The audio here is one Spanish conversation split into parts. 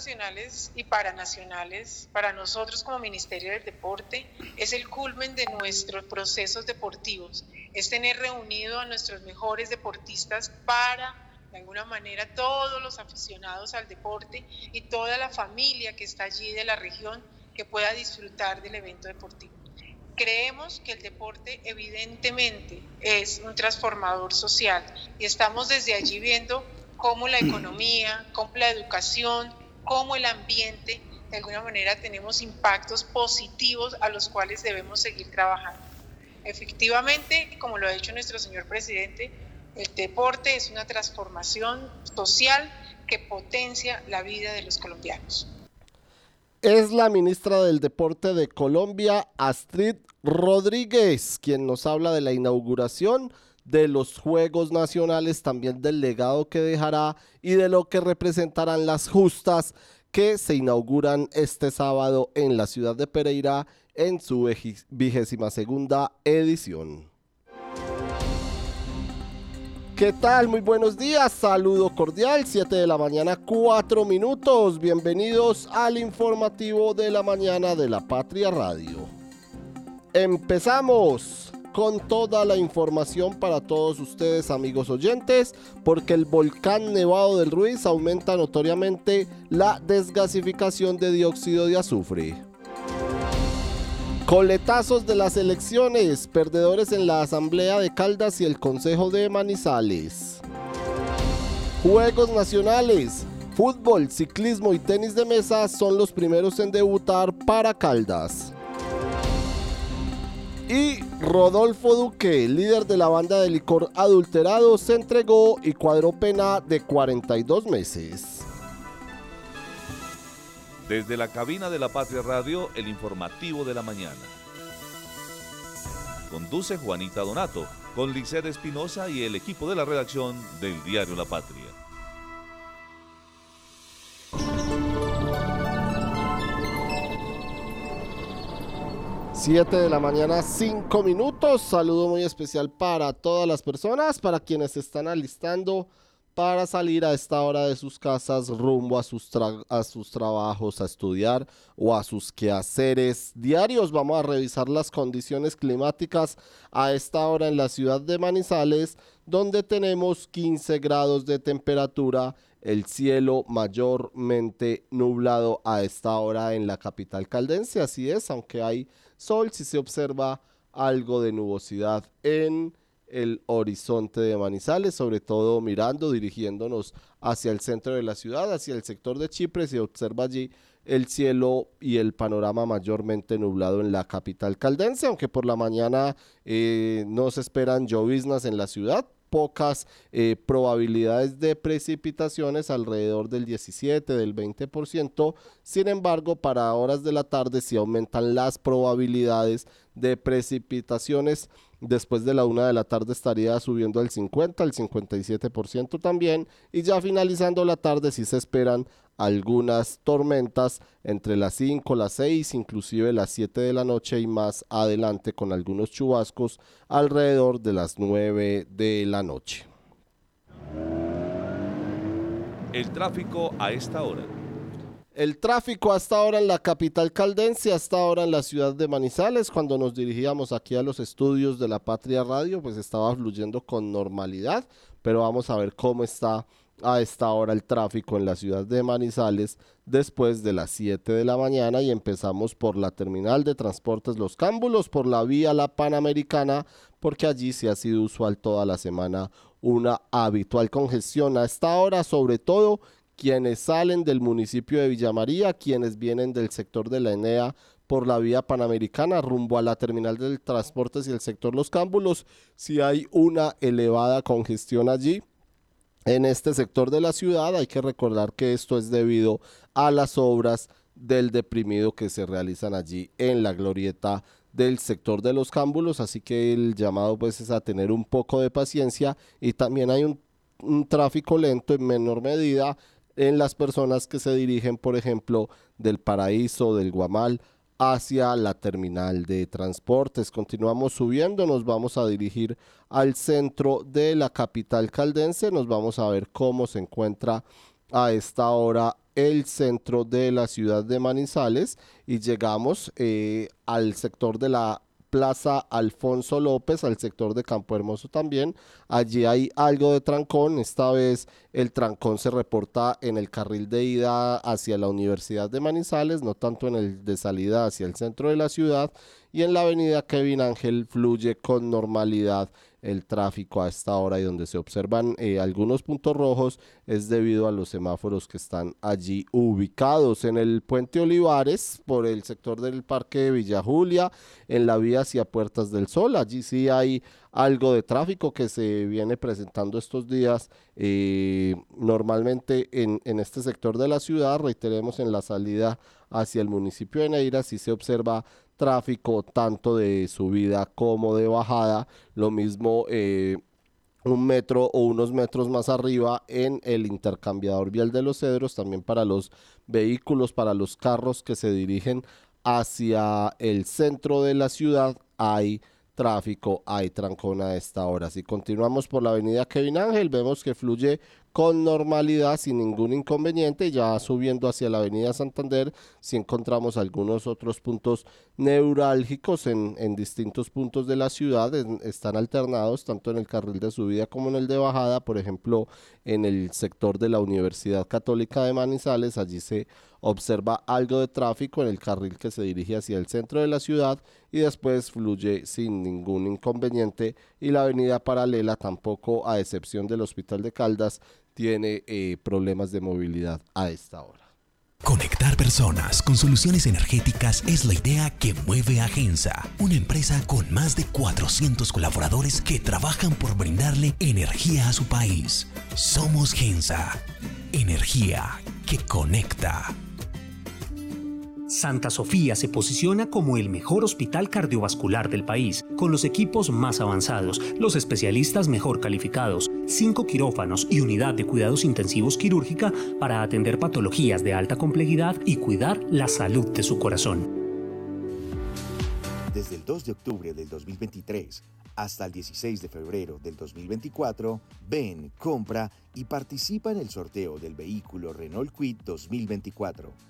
Nacionales y Paranacionales, para nosotros como Ministerio del Deporte, es el culmen de nuestros procesos deportivos. Es tener reunido a nuestros mejores deportistas para, de alguna manera, todos los aficionados al deporte y toda la familia que está allí de la región que pueda disfrutar del evento deportivo. Creemos que el deporte evidentemente es un transformador social y estamos desde allí viendo cómo la economía, cómo la educación, cómo el ambiente, de alguna manera tenemos impactos positivos a los cuales debemos seguir trabajando. Efectivamente, como lo ha dicho nuestro señor presidente, el deporte es una transformación social que potencia la vida de los colombianos es la ministra del Deporte de Colombia, Astrid Rodríguez, quien nos habla de la inauguración de los Juegos Nacionales, también del legado que dejará y de lo que representarán las justas que se inauguran este sábado en la ciudad de Pereira en su vigésima segunda edición. ¿Qué tal? Muy buenos días, saludo cordial, 7 de la mañana, 4 minutos. Bienvenidos al informativo de la mañana de la Patria Radio. Empezamos con toda la información para todos ustedes amigos oyentes, porque el volcán Nevado del Ruiz aumenta notoriamente la desgasificación de dióxido de azufre. Coletazos de las elecciones, perdedores en la Asamblea de Caldas y el Consejo de Manizales. Juegos nacionales, fútbol, ciclismo y tenis de mesa son los primeros en debutar para Caldas. Y Rodolfo Duque, líder de la banda de licor adulterado, se entregó y cuadró pena de 42 meses. Desde la cabina de la Patria Radio, el informativo de la mañana. Conduce Juanita Donato, con Liced Espinosa y el equipo de la redacción del diario La Patria. Siete de la mañana, cinco minutos. Saludo muy especial para todas las personas, para quienes están alistando para salir a esta hora de sus casas rumbo a sus, a sus trabajos, a estudiar o a sus quehaceres diarios. Vamos a revisar las condiciones climáticas a esta hora en la ciudad de Manizales, donde tenemos 15 grados de temperatura, el cielo mayormente nublado a esta hora en la capital caldense. Así es, aunque hay sol, si se observa algo de nubosidad en el horizonte de Manizales, sobre todo mirando, dirigiéndonos hacia el centro de la ciudad, hacia el sector de Chipre, se observa allí el cielo y el panorama mayormente nublado en la capital caldense, aunque por la mañana eh, no se esperan lloviznas en la ciudad, pocas eh, probabilidades de precipitaciones, alrededor del 17, del 20%. Sin embargo, para horas de la tarde sí aumentan las probabilidades de precipitaciones Después de la una de la tarde estaría subiendo al 50, al 57% también. Y ya finalizando la tarde sí se esperan algunas tormentas entre las 5, las 6, inclusive las 7 de la noche y más adelante con algunos chubascos alrededor de las 9 de la noche. El tráfico a esta hora. El tráfico hasta ahora en la capital caldense, hasta ahora en la ciudad de Manizales, cuando nos dirigíamos aquí a los estudios de la Patria Radio, pues estaba fluyendo con normalidad, pero vamos a ver cómo está a esta hora el tráfico en la ciudad de Manizales después de las 7 de la mañana y empezamos por la terminal de transportes Los Cámbulos, por la vía La Panamericana, porque allí sí ha sido usual toda la semana una habitual congestión. A esta hora, sobre todo quienes salen del municipio de Villamaría, quienes vienen del sector de la Enea por la vía panamericana rumbo a la terminal de transportes y el sector Los Cámbulos, si hay una elevada congestión allí. En este sector de la ciudad hay que recordar que esto es debido a las obras del deprimido que se realizan allí en la glorieta del sector de los cámbulos, así que el llamado pues es a tener un poco de paciencia y también hay un tráfico lento en menor medida en las personas que se dirigen, por ejemplo, del Paraíso, del Guamal, hacia la terminal de transportes. Continuamos subiendo, nos vamos a dirigir al centro de la capital caldense, nos vamos a ver cómo se encuentra a esta hora el centro de la ciudad de Manizales y llegamos eh, al sector de la Plaza Alfonso López, al sector de Campo Hermoso también. Allí hay algo de trancón. Esta vez el trancón se reporta en el carril de ida hacia la Universidad de Manizales, no tanto en el de salida hacia el centro de la ciudad. Y en la avenida Kevin Ángel fluye con normalidad el tráfico a esta hora y donde se observan eh, algunos puntos rojos es debido a los semáforos que están allí ubicados en el puente Olivares por el sector del parque de Villa Julia en la vía hacia Puertas del Sol. Allí sí hay algo de tráfico que se viene presentando estos días eh, normalmente en, en este sector de la ciudad. Reiteremos en la salida hacia el municipio de Neira sí se observa tráfico tanto de subida como de bajada. Lo mismo eh, un metro o unos metros más arriba en el intercambiador vial de los cedros, también para los vehículos, para los carros que se dirigen hacia el centro de la ciudad hay tráfico, hay trancón a esta hora. Si continuamos por la avenida Kevin Ángel, vemos que fluye con normalidad, sin ningún inconveniente. Ya subiendo hacia la avenida Santander, si encontramos algunos otros puntos neurálgicos en, en distintos puntos de la ciudad, están alternados tanto en el carril de subida como en el de bajada. Por ejemplo, en el sector de la Universidad Católica de Manizales, allí se observa algo de tráfico en el carril que se dirige hacia el centro de la ciudad y después fluye sin ningún inconveniente y la avenida paralela tampoco a excepción del Hospital de Caldas tiene eh, problemas de movilidad a esta hora. Conectar personas con soluciones energéticas es la idea que mueve a Gensa, una empresa con más de 400 colaboradores que trabajan por brindarle energía a su país. Somos Gensa, energía que conecta. Santa Sofía se posiciona como el mejor hospital cardiovascular del país, con los equipos más avanzados, los especialistas mejor calificados, cinco quirófanos y unidad de cuidados intensivos quirúrgica para atender patologías de alta complejidad y cuidar la salud de su corazón. Desde el 2 de octubre del 2023 hasta el 16 de febrero del 2024, ven, compra y participa en el sorteo del vehículo Renault Kwid 2024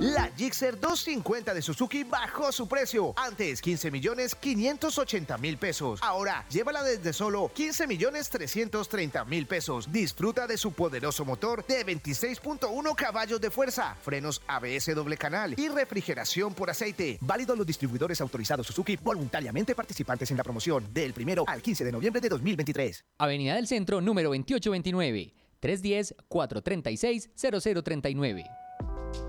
La Gixxer 250 de Suzuki bajó su precio. Antes 15 millones 580 mil pesos. Ahora llévala desde solo 15 millones 330 mil pesos. Disfruta de su poderoso motor de 26.1 caballos de fuerza, frenos ABS doble canal y refrigeración por aceite. Válido a los distribuidores autorizados Suzuki voluntariamente participantes en la promoción del primero al 15 de noviembre de 2023. Avenida del Centro número 2829 310 436 0039.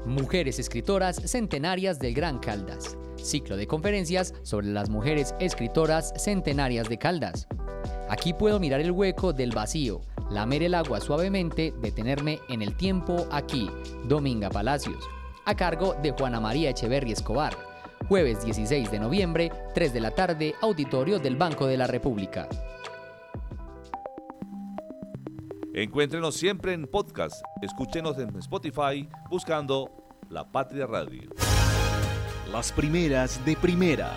Mujeres escritoras centenarias del Gran Caldas. Ciclo de conferencias sobre las mujeres escritoras centenarias de Caldas. Aquí puedo mirar el hueco del vacío, lamer el agua suavemente, detenerme en el tiempo aquí. Dominga Palacios. A cargo de Juana María Echeverri Escobar. Jueves 16 de noviembre, 3 de la tarde, auditorio del Banco de la República. Encuéntrenos siempre en podcast. Escúchenos en Spotify buscando La Patria Radio. Las primeras de primera.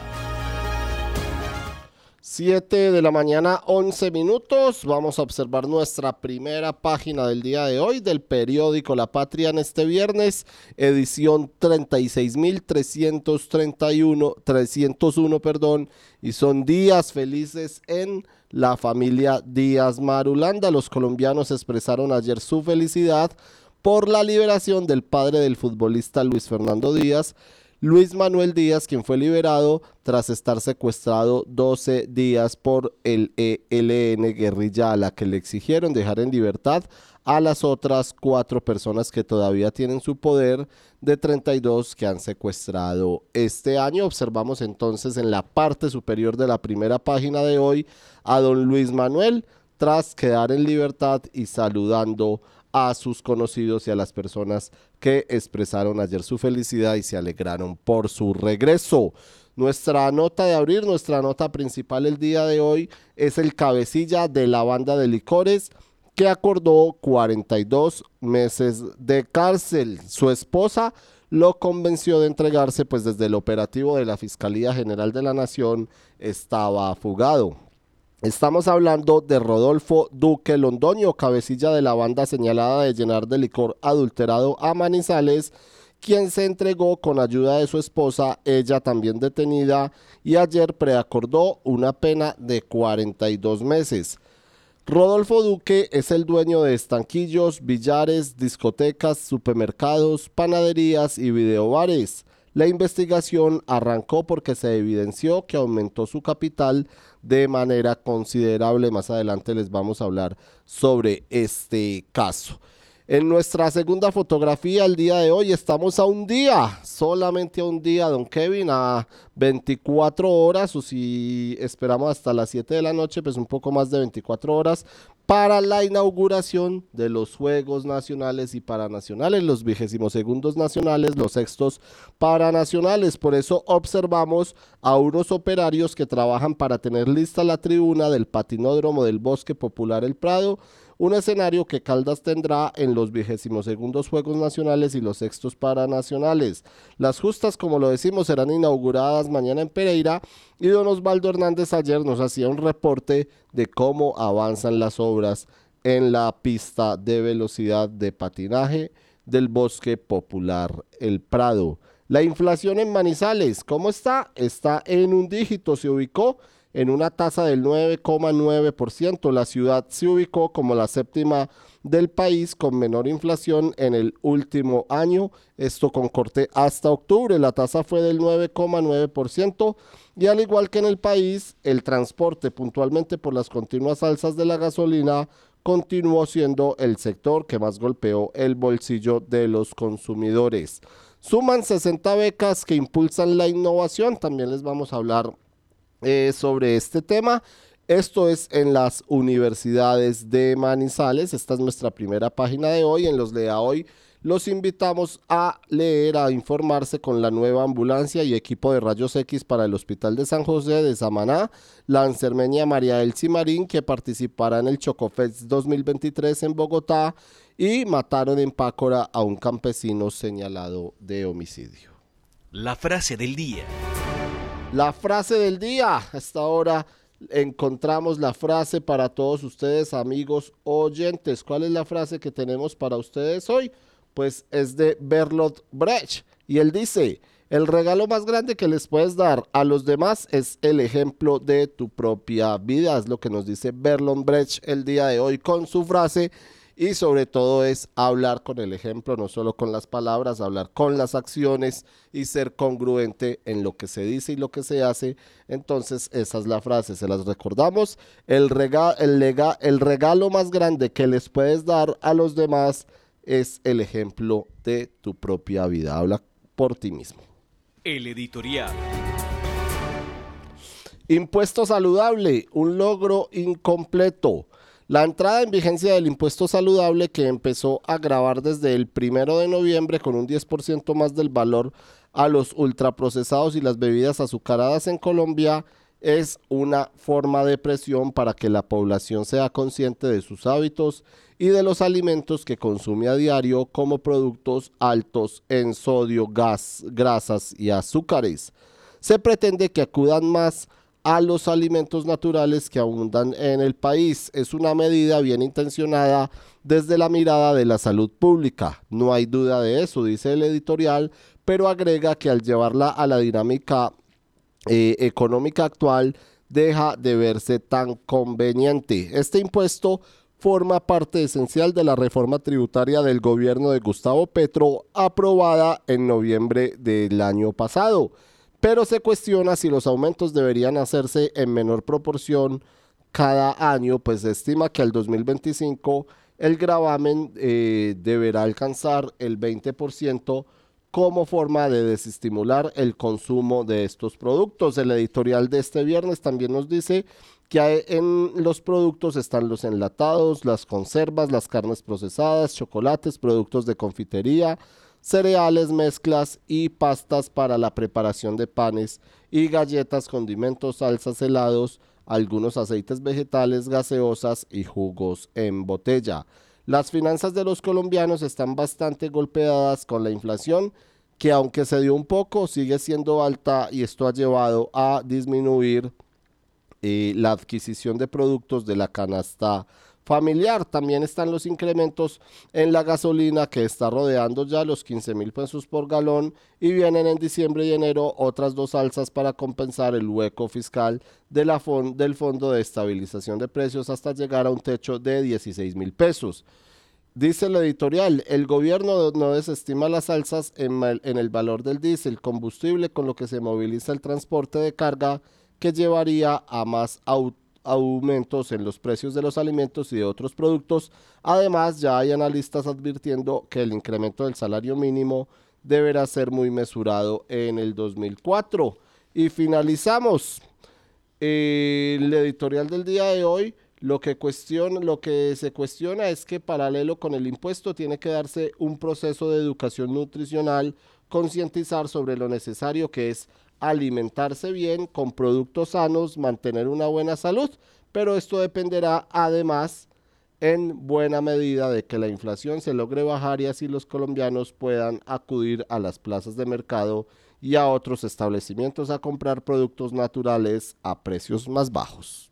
7 de la mañana, 11 minutos. Vamos a observar nuestra primera página del día de hoy del periódico La Patria en este viernes, edición 36.331, 301, perdón, y son días felices en la familia Díaz Marulanda. Los colombianos expresaron ayer su felicidad por la liberación del padre del futbolista Luis Fernando Díaz, Luis Manuel Díaz, quien fue liberado tras estar secuestrado 12 días por el ELN guerrilla a la que le exigieron dejar en libertad a las otras cuatro personas que todavía tienen su poder de 32 que han secuestrado este año. Observamos entonces en la parte superior de la primera página de hoy a don Luis Manuel tras quedar en libertad y saludando a sus conocidos y a las personas que expresaron ayer su felicidad y se alegraron por su regreso. Nuestra nota de abrir, nuestra nota principal el día de hoy es el cabecilla de la banda de licores que acordó 42 meses de cárcel. Su esposa lo convenció de entregarse, pues desde el operativo de la Fiscalía General de la Nación estaba fugado. Estamos hablando de Rodolfo Duque Londoño, cabecilla de la banda señalada de llenar de licor adulterado a Manizales, quien se entregó con ayuda de su esposa, ella también detenida, y ayer preacordó una pena de 42 meses. Rodolfo Duque es el dueño de estanquillos, billares, discotecas, supermercados, panaderías y videobares. La investigación arrancó porque se evidenció que aumentó su capital de manera considerable. Más adelante les vamos a hablar sobre este caso. En nuestra segunda fotografía el día de hoy estamos a un día, solamente a un día, don Kevin, a 24 horas o si esperamos hasta las 7 de la noche, pues un poco más de 24 horas para la inauguración de los Juegos Nacionales y Paranacionales, los vigésimos segundos nacionales, los sextos paranacionales. Por eso observamos a unos operarios que trabajan para tener lista la tribuna del patinódromo del Bosque Popular El Prado un escenario que Caldas tendrá en los vigésimos segundos Juegos Nacionales y los sextos Paranacionales. Las justas, como lo decimos, serán inauguradas mañana en Pereira y don Osvaldo Hernández ayer nos hacía un reporte de cómo avanzan las obras en la pista de velocidad de patinaje del Bosque Popular El Prado. La inflación en Manizales, ¿cómo está? Está en un dígito, se ubicó en una tasa del 9,9%. La ciudad se ubicó como la séptima del país con menor inflación en el último año. Esto con corte hasta octubre. La tasa fue del 9,9% y al igual que en el país, el transporte puntualmente por las continuas alzas de la gasolina continuó siendo el sector que más golpeó el bolsillo de los consumidores. Suman 60 becas que impulsan la innovación. También les vamos a hablar eh, sobre este tema. Esto es en las universidades de Manizales. Esta es nuestra primera página de hoy. En los Lea Hoy los invitamos a leer, a informarse con la nueva ambulancia y equipo de rayos X para el Hospital de San José de Samaná, la enfermeña María Elsie Marín, que participará en el Chocofest 2023 en Bogotá, y mataron en Pácora a un campesino señalado de homicidio. La frase del día. La frase del día. Hasta ahora encontramos la frase para todos ustedes, amigos oyentes. ¿Cuál es la frase que tenemos para ustedes hoy? Pues es de Bertolt Brecht. Y él dice, el regalo más grande que les puedes dar a los demás es el ejemplo de tu propia vida. Es lo que nos dice Bertolt Brecht el día de hoy con su frase y sobre todo es hablar con el ejemplo, no solo con las palabras, hablar con las acciones y ser congruente en lo que se dice y lo que se hace. Entonces, esa es la frase, se las recordamos. El, el, el regalo más grande que les puedes dar a los demás es el ejemplo de tu propia vida. Habla por ti mismo. El editorial. Impuesto saludable, un logro incompleto. La entrada en vigencia del impuesto saludable que empezó a grabar desde el primero de noviembre con un 10% más del valor a los ultraprocesados y las bebidas azucaradas en Colombia es una forma de presión para que la población sea consciente de sus hábitos y de los alimentos que consume a diario como productos altos en sodio, gas, grasas y azúcares. Se pretende que acudan más a los alimentos naturales que abundan en el país. Es una medida bien intencionada desde la mirada de la salud pública. No hay duda de eso, dice el editorial, pero agrega que al llevarla a la dinámica eh, económica actual deja de verse tan conveniente. Este impuesto forma parte esencial de la reforma tributaria del gobierno de Gustavo Petro aprobada en noviembre del año pasado, pero se cuestiona si los aumentos deberían hacerse en menor proporción cada año, pues se estima que al 2025 el gravamen eh, deberá alcanzar el 20% como forma de desestimular el consumo de estos productos. El editorial de este viernes también nos dice que en los productos están los enlatados, las conservas, las carnes procesadas, chocolates, productos de confitería, cereales, mezclas y pastas para la preparación de panes y galletas, condimentos, salsas, helados, algunos aceites vegetales, gaseosas y jugos en botella. Las finanzas de los colombianos están bastante golpeadas con la inflación que aunque se dio un poco sigue siendo alta y esto ha llevado a disminuir eh, la adquisición de productos de la canasta familiar. También están los incrementos en la gasolina que está rodeando ya los 15 mil pesos por galón y vienen en diciembre y enero otras dos alzas para compensar el hueco fiscal del Fondo de Estabilización de Precios hasta llegar a un techo de 16 mil pesos. Dice el editorial, el gobierno no desestima las alzas en, en el valor del diésel, combustible con lo que se moviliza el transporte de carga que llevaría a más aumentos en los precios de los alimentos y de otros productos. Además, ya hay analistas advirtiendo que el incremento del salario mínimo deberá ser muy mesurado en el 2004. Y finalizamos el editorial del día de hoy. Lo que, cuestiona, lo que se cuestiona es que paralelo con el impuesto tiene que darse un proceso de educación nutricional, concientizar sobre lo necesario que es alimentarse bien con productos sanos, mantener una buena salud, pero esto dependerá además en buena medida de que la inflación se logre bajar y así los colombianos puedan acudir a las plazas de mercado y a otros establecimientos a comprar productos naturales a precios más bajos.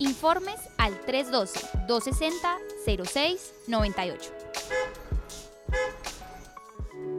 Informes al 312-260-0698.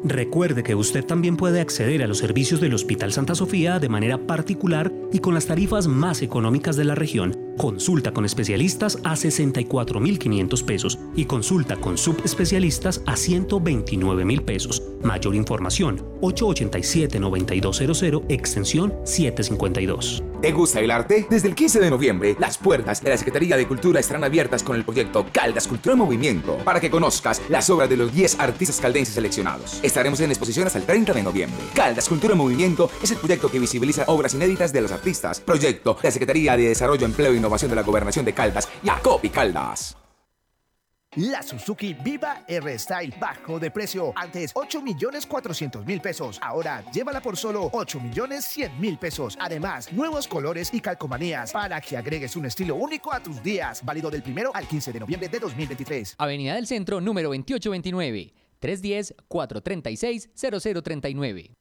Recuerde que usted también puede acceder a los servicios del Hospital Santa Sofía de manera particular y con las tarifas más económicas de la región. Consulta con especialistas a 64.500 pesos y consulta con subespecialistas a 129.000 pesos. Mayor información 887-9200 extensión 752. ¿Te gusta el arte? Desde el 15 de noviembre, las puertas de la Secretaría de Cultura estarán abiertas con el proyecto Caldas Cultura en Movimiento para que conozcas las obras de los 10 artistas caldenses seleccionados. Estaremos en exposición hasta el 30 de noviembre. Caldas Cultura en Movimiento es el proyecto que visibiliza obras inéditas de los artistas. Proyecto de la Secretaría de Desarrollo, Empleo e Innovación de la Gobernación de Caldas, Jacobi Caldas. La Suzuki Viva R-Style bajo de precio. Antes 8 millones 400 mil pesos. Ahora llévala por solo 8 millones 100 mil pesos. Además, nuevos colores y calcomanías para que agregues un estilo único a tus días. Válido del primero al 15 de noviembre de 2023. Avenida del Centro, número 2829. 310-436-0039.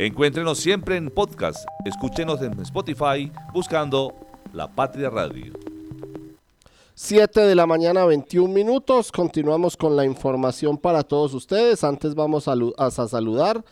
Encuéntrenos siempre en podcast. Escúchenos en Spotify buscando La Patria Radio. 7 de la mañana, 21 minutos. Continuamos con la información para todos ustedes. Antes vamos a, a saludar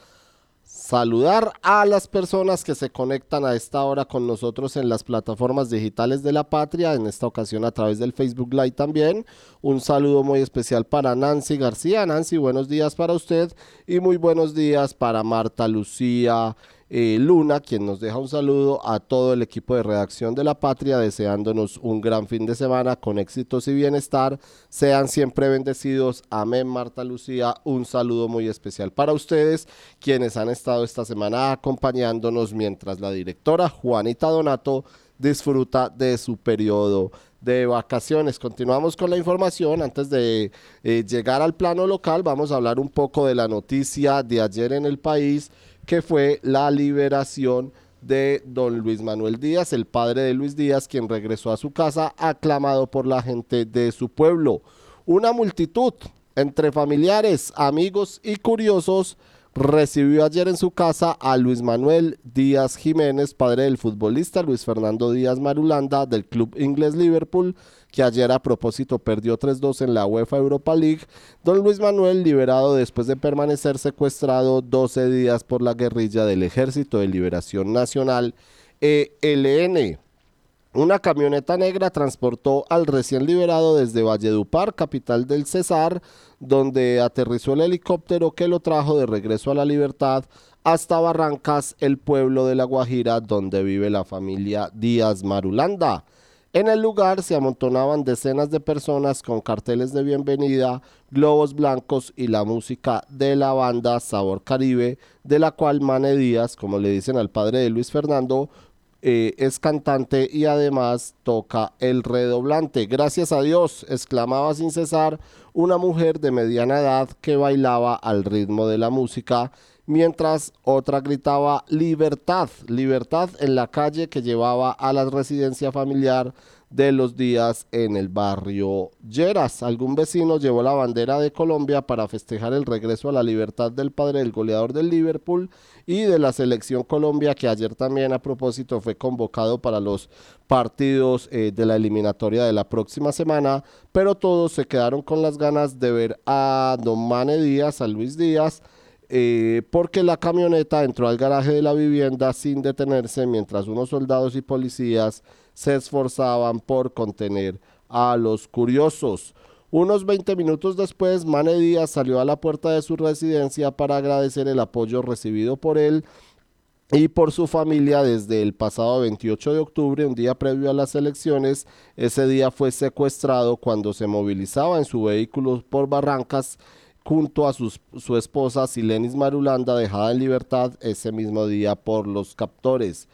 saludar a las personas que se conectan a esta hora con nosotros en las plataformas digitales de la patria, en esta ocasión a través del Facebook Live también. Un saludo muy especial para Nancy García. Nancy, buenos días para usted y muy buenos días para Marta Lucía, Luna, quien nos deja un saludo a todo el equipo de redacción de La Patria, deseándonos un gran fin de semana con éxitos y bienestar. Sean siempre bendecidos. Amén, Marta Lucía. Un saludo muy especial para ustedes, quienes han estado esta semana acompañándonos mientras la directora Juanita Donato disfruta de su periodo de vacaciones. Continuamos con la información. Antes de eh, llegar al plano local, vamos a hablar un poco de la noticia de ayer en el país que fue la liberación de don Luis Manuel Díaz, el padre de Luis Díaz, quien regresó a su casa aclamado por la gente de su pueblo. Una multitud entre familiares, amigos y curiosos recibió ayer en su casa a Luis Manuel Díaz Jiménez, padre del futbolista Luis Fernando Díaz Marulanda del club inglés Liverpool, que ayer a propósito perdió 3-2 en la UEFA Europa League. Don Luis Manuel liberado después de permanecer secuestrado 12 días por la guerrilla del Ejército de Liberación Nacional ELN. Una camioneta negra transportó al recién liberado desde Valledupar, capital del Cesar, donde aterrizó el helicóptero que lo trajo de regreso a la libertad hasta Barrancas, el pueblo de La Guajira, donde vive la familia Díaz Marulanda. En el lugar se amontonaban decenas de personas con carteles de bienvenida, globos blancos y la música de la banda Sabor Caribe, de la cual Mane Díaz, como le dicen al padre de Luis Fernando, eh, es cantante y además toca el redoblante. Gracias a Dios, exclamaba sin cesar una mujer de mediana edad que bailaba al ritmo de la música, mientras otra gritaba libertad, libertad en la calle que llevaba a la residencia familiar de los días en el barrio Lleras. Algún vecino llevó la bandera de Colombia para festejar el regreso a la libertad del padre del goleador del Liverpool y de la selección Colombia que ayer también a propósito fue convocado para los partidos eh, de la eliminatoria de la próxima semana, pero todos se quedaron con las ganas de ver a Don Mane Díaz, a Luis Díaz, eh, porque la camioneta entró al garaje de la vivienda sin detenerse mientras unos soldados y policías se esforzaban por contener a los curiosos. Unos 20 minutos después, Mane Díaz salió a la puerta de su residencia para agradecer el apoyo recibido por él y por su familia desde el pasado 28 de octubre, un día previo a las elecciones. Ese día fue secuestrado cuando se movilizaba en su vehículo por Barrancas junto a su esposa Silenis Marulanda, dejada en libertad ese mismo día por los captores.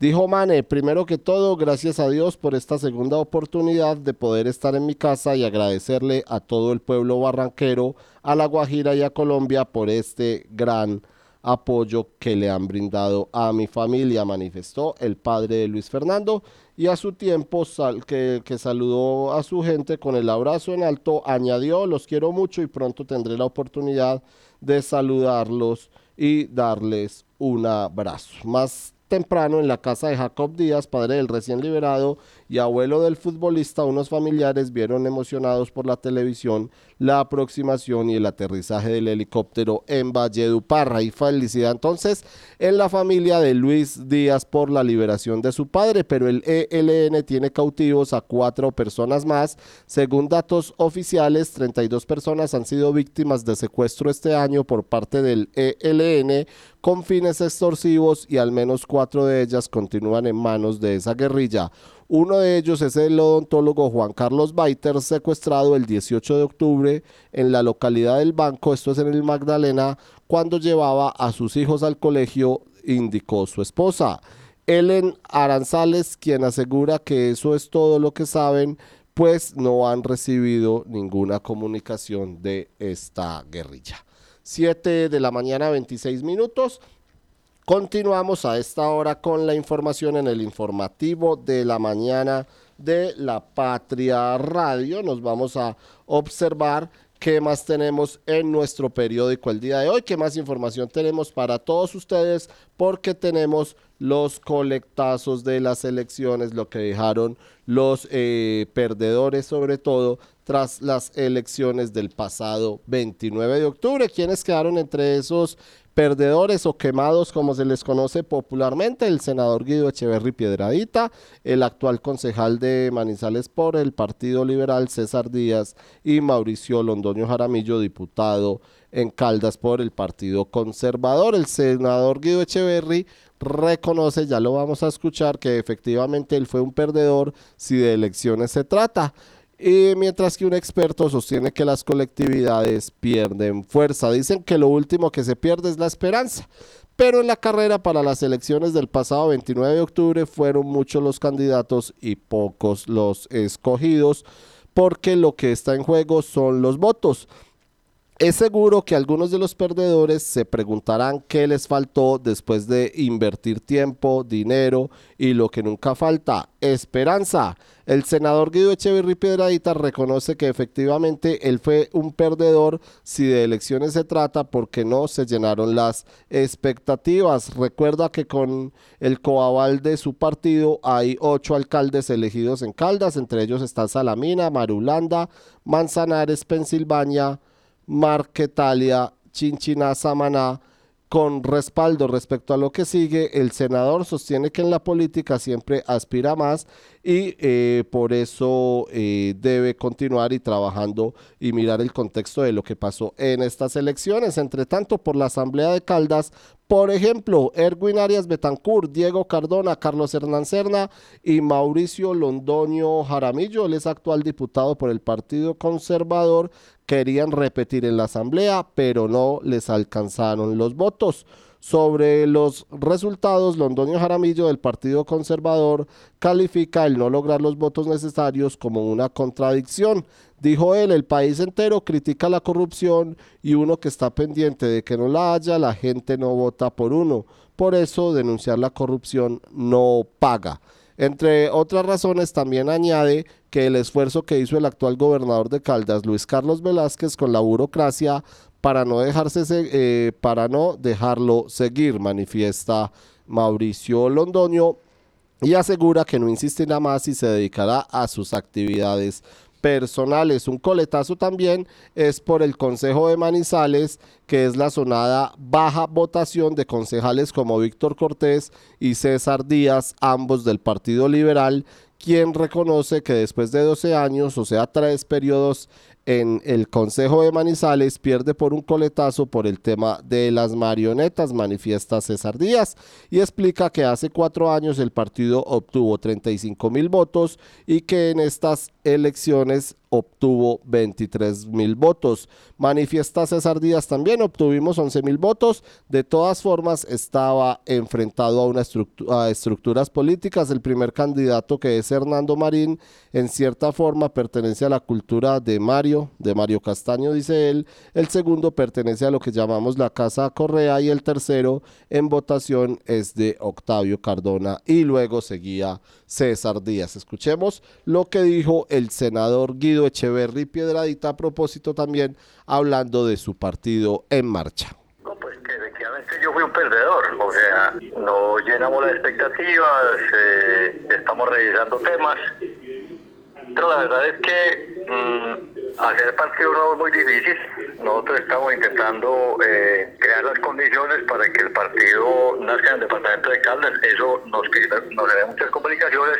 Dijo Mane, primero que todo, gracias a Dios por esta segunda oportunidad de poder estar en mi casa y agradecerle a todo el pueblo barranquero, a La Guajira y a Colombia por este gran apoyo que le han brindado a mi familia, manifestó el padre de Luis Fernando y a su tiempo que, que, saludó a su gente con el abrazo en alto, añadió, los quiero mucho y pronto tendré la oportunidad de saludarlos y darles un abrazo. Más temprano en la casa de Jacob Díaz, padre del recién liberado y abuelo del futbolista, unos familiares vieron emocionados por la televisión la aproximación y el aterrizaje del helicóptero en Valledupar. Y felicidad entonces en la familia de Luis Díaz por la liberación de su padre, pero el ELN tiene cautivos a cuatro personas más. Según datos oficiales, 32 personas han sido víctimas de secuestro este año por parte del ELN con fines extorsivos y al menos cuatro de ellas continúan en manos de esa guerrilla. Uno de ellos es el odontólogo Juan Carlos Baiter, secuestrado el 18 de octubre en la localidad del Banco, esto es en el Magdalena, cuando llevaba a sus hijos al colegio, indicó su esposa. Ellen Aranzales, quien asegura que eso es todo lo que saben, pues no han recibido ninguna comunicación de esta guerrilla. 7 de la mañana, 26 minutos. Continuamos a esta hora con la información en el informativo de la mañana de la Patria Radio. Nos vamos a observar qué más tenemos en nuestro periódico el día de hoy, qué más información tenemos para todos ustedes, porque tenemos los colectazos de las elecciones, lo que dejaron los eh, perdedores sobre todo tras las elecciones del pasado 29 de octubre. quienes quedaron entre esos perdedores o quemados como se les conoce popularmente, el senador Guido Echeverry Piedradita, el actual concejal de Manizales por el Partido Liberal César Díaz y Mauricio Londoño Jaramillo, diputado en Caldas por el Partido Conservador. El senador Guido Echeverry reconoce, ya lo vamos a escuchar, que efectivamente él fue un perdedor si de elecciones se trata. Y mientras que un experto sostiene que las colectividades pierden fuerza. Dicen que lo último que se pierde es la esperanza. Pero en la carrera para las elecciones del pasado 29 de octubre fueron muchos los candidatos y pocos los escogidos, porque lo que está en juego son los votos. Es seguro que algunos de los perdedores se preguntarán qué les faltó después de invertir tiempo, dinero y lo que nunca falta, esperanza. El senador Guido Echeverry Piedradita reconoce que efectivamente él fue un perdedor si de elecciones se trata porque no se llenaron las expectativas. Recuerda que con el coaval de su partido hay ocho alcaldes elegidos en Caldas, entre ellos está Salamina, Marulanda, Manzanares, Pensilvania, Marquetalia, Chinchina, Samaná, con respaldo respecto a lo que sigue, el senador sostiene que en la política siempre aspira más y eh, por eso eh, debe continuar y trabajando y mirar el contexto de lo que pasó en estas elecciones. Entre tanto, por la Asamblea de Caldas, por ejemplo, Erwin Arias Betancourt, Diego Cardona, Carlos Hernán Cerna y Mauricio Londoño Jaramillo, él es actual diputado por el Partido Conservador, querían repetir en la Asamblea, pero no les alcanzaron los votos. Sobre los resultados, Londoño Jaramillo del Partido Conservador califica el no lograr los votos necesarios como una contradicción. Dijo él, el país entero critica la corrupción y uno que está pendiente de que no la haya, la gente no vota por uno. Por eso denunciar la corrupción no paga. Entre otras razones, también añade que el esfuerzo que hizo el actual gobernador de Caldas, Luis Carlos Velázquez, con la burocracia para no dejarse eh, para no dejarlo seguir, manifiesta Mauricio Londoño y asegura que no insistirá más y se dedicará a sus actividades personales. Un coletazo también es por el Consejo de Manizales, que es la sonada baja votación de concejales como Víctor Cortés y César Díaz, ambos del Partido Liberal, quien reconoce que después de 12 años, o sea, tres periodos en el Consejo de Manizales pierde por un coletazo por el tema de las marionetas, manifiesta César Díaz, y explica que hace cuatro años el partido obtuvo 35 mil votos y que en estas elecciones obtuvo 23 mil votos. Manifiesta César Díaz también, obtuvimos 11 mil votos. De todas formas, estaba enfrentado a, una a estructuras políticas. El primer candidato, que es Hernando Marín, en cierta forma pertenece a la cultura de Mario, de Mario Castaño, dice él. El segundo pertenece a lo que llamamos la Casa Correa y el tercero en votación es de Octavio Cardona y luego seguía César Díaz. Escuchemos lo que dijo el senador Guido Echeverry Piedradita a propósito también hablando de su partido en marcha. pues que efectivamente yo fui un perdedor, o sea, no llenamos las expectativas, eh, estamos revisando temas, pero la verdad es que mm, hacer partido nuevo es muy difícil. Nosotros estamos intentando eh, crear las condiciones para que el partido nazca en el departamento de Caldas. Eso nos, nos muchas complicaciones,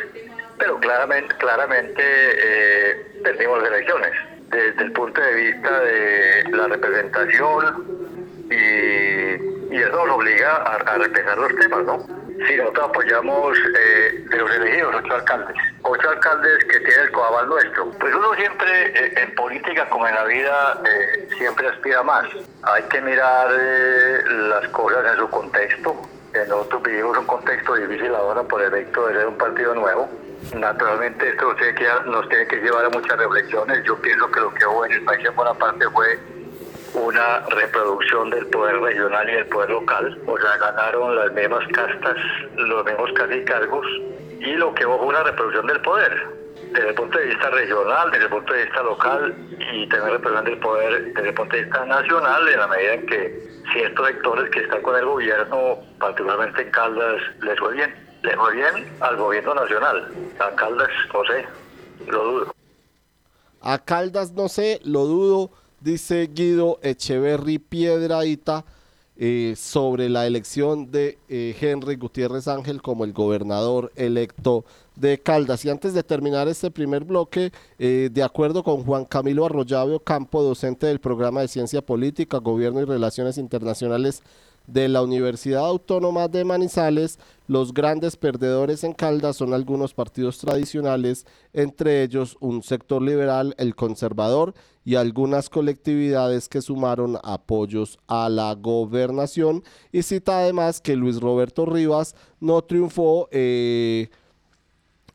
pero claramente, claramente eh, perdimos elecciones. Desde el punto de vista de la representación y, y eso nos obliga a, a los temas, ¿no? Sí, nosotros apoyamos eh, de los elegidos ocho alcaldes, ocho alcaldes que tienen el coabal nuestro. Pues uno siempre, eh, en política como en la vida, eh, siempre aspira más. Hay que mirar las cosas en su contexto. Nosotros vivimos un contexto difícil ahora por el efecto de ser un partido nuevo. Naturalmente esto nos tiene que, nos tiene que llevar a muchas reflexiones. Yo pienso que lo que hubo en el país en buena parte fue una reproducción del poder regional y del poder local, o sea, ganaron las mismas castas, los mismos casi cargos, y lo que hubo fue una reproducción del poder, desde el punto de vista regional, desde el punto de vista local y también reproducción del poder desde el punto de vista nacional, en la medida en que ciertos sectores que están con el gobierno, particularmente en Caldas, les fue bien. Les fue bien al gobierno nacional. A Caldas, no sé, lo dudo. A Caldas, no sé, lo dudo dice Guido Echeverry Piedradita. eh, sobre la elección de eh, Henry Gutiérrez Ángel como el gobernador electo de Caldas. Y antes de terminar este primer bloque, eh, de acuerdo con Juan Camilo Arroyave Campo, docente del programa de Ciencia Política, Gobierno y Relaciones Internacionales de la Universidad Autónoma de Manizales, los grandes perdedores en Caldas son algunos partidos tradicionales, entre ellos un sector liberal, el conservador y algunas colectividades que sumaron apoyos a la gobernación. Y cita además que Luis Roberto Rivas no triunfó. Eh,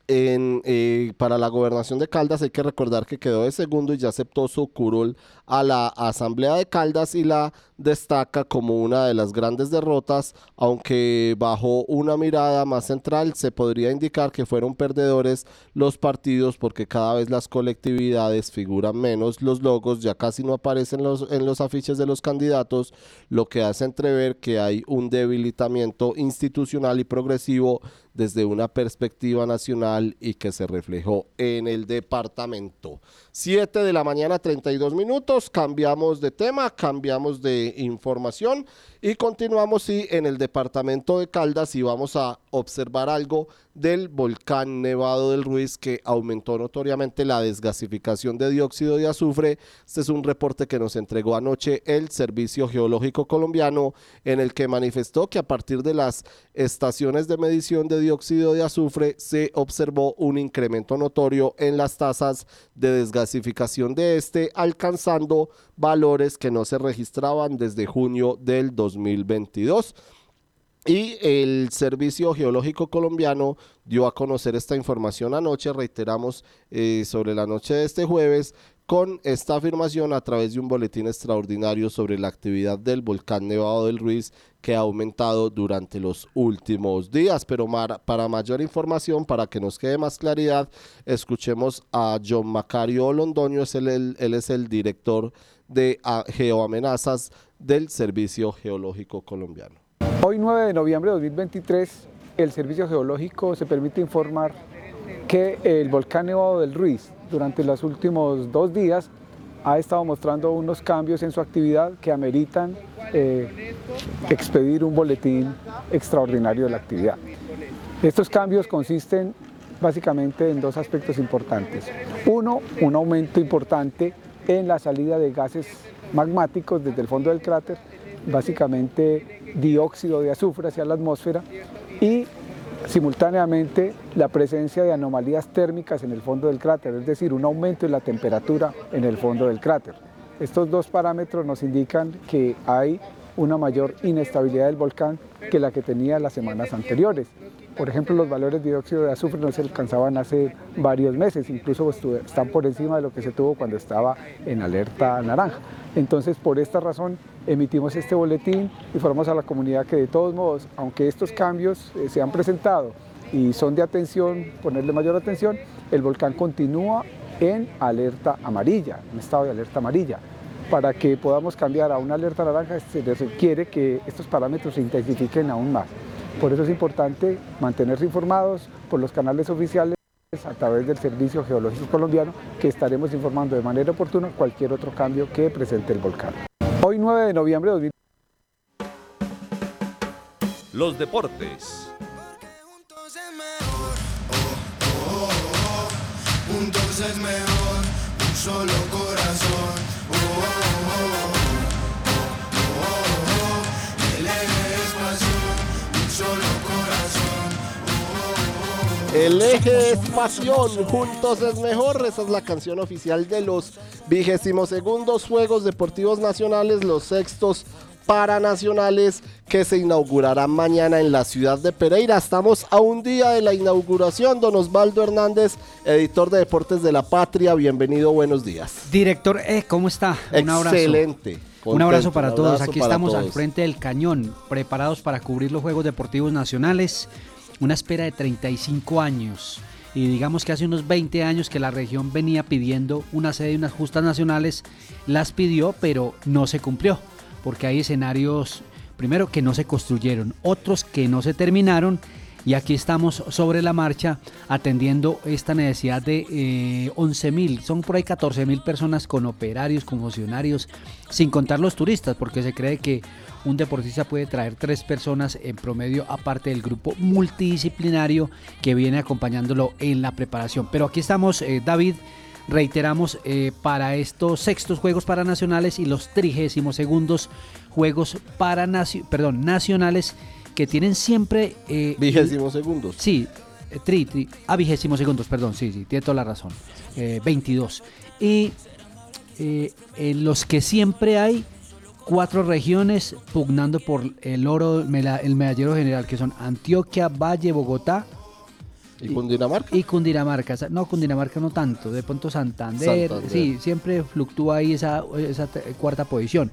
en, eh, para la gobernación de Caldas hay que recordar que quedó de segundo y ya aceptó su curul a la Asamblea de Caldas y la destaca como una de las grandes derrotas, aunque bajo una mirada más central se podría indicar que fueron perdedores los partidos porque cada vez las colectividades figuran menos, los logos ya casi no aparecen los, en los afiches de los candidatos, lo que hace entrever que hay un debilitamiento institucional y progresivo desde una perspectiva nacional y que se reflejó en el departamento. 7 de la mañana, 32 minutos. Cambiamos de tema, cambiamos de información y continuamos sí, en el departamento de Caldas y vamos a observar algo del volcán Nevado del Ruiz que aumentó notoriamente la desgasificación de dióxido de azufre. Este es un reporte que nos entregó anoche el Servicio Geológico Colombiano en el que manifestó que a partir de las estaciones de medición de dióxido de azufre se observó un incremento notorio en las tasas de desgasificación de este, alcanzando valores que no se registraban desde junio del 2022. Y el Servicio Geológico Colombiano dio a conocer esta información anoche, reiteramos eh, sobre la noche de este jueves, con esta afirmación a través de un boletín extraordinario sobre la actividad del volcán Nevado del Ruiz que ha aumentado durante los últimos días. Pero para mayor información, para que nos quede más claridad, escuchemos a John Macario Londoño, es él es el director de geoamenazas del Servicio Geológico Colombiano. Hoy 9 de noviembre de 2023, el Servicio Geológico se permite informar que el volcán Nevado del Ruiz durante los últimos dos días ha estado mostrando unos cambios en su actividad que ameritan eh, expedir un boletín extraordinario de la actividad. Estos cambios consisten básicamente en dos aspectos importantes. Uno, un aumento importante en la salida de gases magmáticos desde el fondo del cráter básicamente dióxido de azufre hacia la atmósfera y simultáneamente la presencia de anomalías térmicas en el fondo del cráter, es decir, un aumento en la temperatura en el fondo del cráter. Estos dos parámetros nos indican que hay una mayor inestabilidad del volcán que la que tenía las semanas anteriores. Por ejemplo, los valores de dióxido de azufre no se alcanzaban hace varios meses, incluso están por encima de lo que se tuvo cuando estaba en alerta naranja. Entonces, por esta razón, emitimos este boletín, informamos a la comunidad que de todos modos, aunque estos cambios eh, se han presentado y son de atención, ponerle mayor atención, el volcán continúa en alerta amarilla, en estado de alerta amarilla. Para que podamos cambiar a una alerta naranja se requiere que estos parámetros se intensifiquen aún más. Por eso es importante mantenerse informados por los canales oficiales a través del Servicio Geológico Colombiano que estaremos informando de manera oportuna cualquier otro cambio que presente el volcán. Hoy 9 de noviembre de 2020. Los deportes. Juntos es mejor, un solo corazón. El eje es pasión, juntos es mejor. Esa es la canción oficial de los vigésimos segundos Juegos Deportivos Nacionales, los sextos paranacionales que se inaugurarán mañana en la ciudad de Pereira. Estamos a un día de la inauguración. Don Osvaldo Hernández, editor de Deportes de la Patria, bienvenido, buenos días. Director, eh, ¿cómo está? Un Excelente. un abrazo para todos. Aquí estamos al frente del cañón, preparados para cubrir los Juegos Deportivos Nacionales una espera de 35 años. Y digamos que hace unos 20 años que la región venía pidiendo una sede y unas justas nacionales, las pidió, pero no se cumplió, porque hay escenarios, primero, que no se construyeron, otros que no se terminaron, y aquí estamos sobre la marcha atendiendo esta necesidad de eh, 11 mil, son por ahí 14 mil personas con operarios, con funcionarios, sin contar los turistas, porque se cree que un deportista puede traer tres personas en promedio aparte del grupo multidisciplinario que viene acompañándolo en la preparación. Pero aquí estamos, eh, David, reiteramos, eh, para estos sextos Juegos Paranacionales y los trigésimos segundos Juegos para perdón, Nacionales que tienen siempre... Eh, vigésimos segundos. Sí, eh, tri, tri, a ah, vigésimos segundos, perdón, sí, sí, tiene toda la razón. 22. Y en los que siempre hay cuatro regiones pugnando por el oro, el medallero general, que son Antioquia, Valle, Bogotá. ¿Y Cundinamarca? Y Cundinamarca, no, Cundinamarca no tanto, de pronto Santander, sí, siempre fluctúa ahí esa, esa cuarta posición.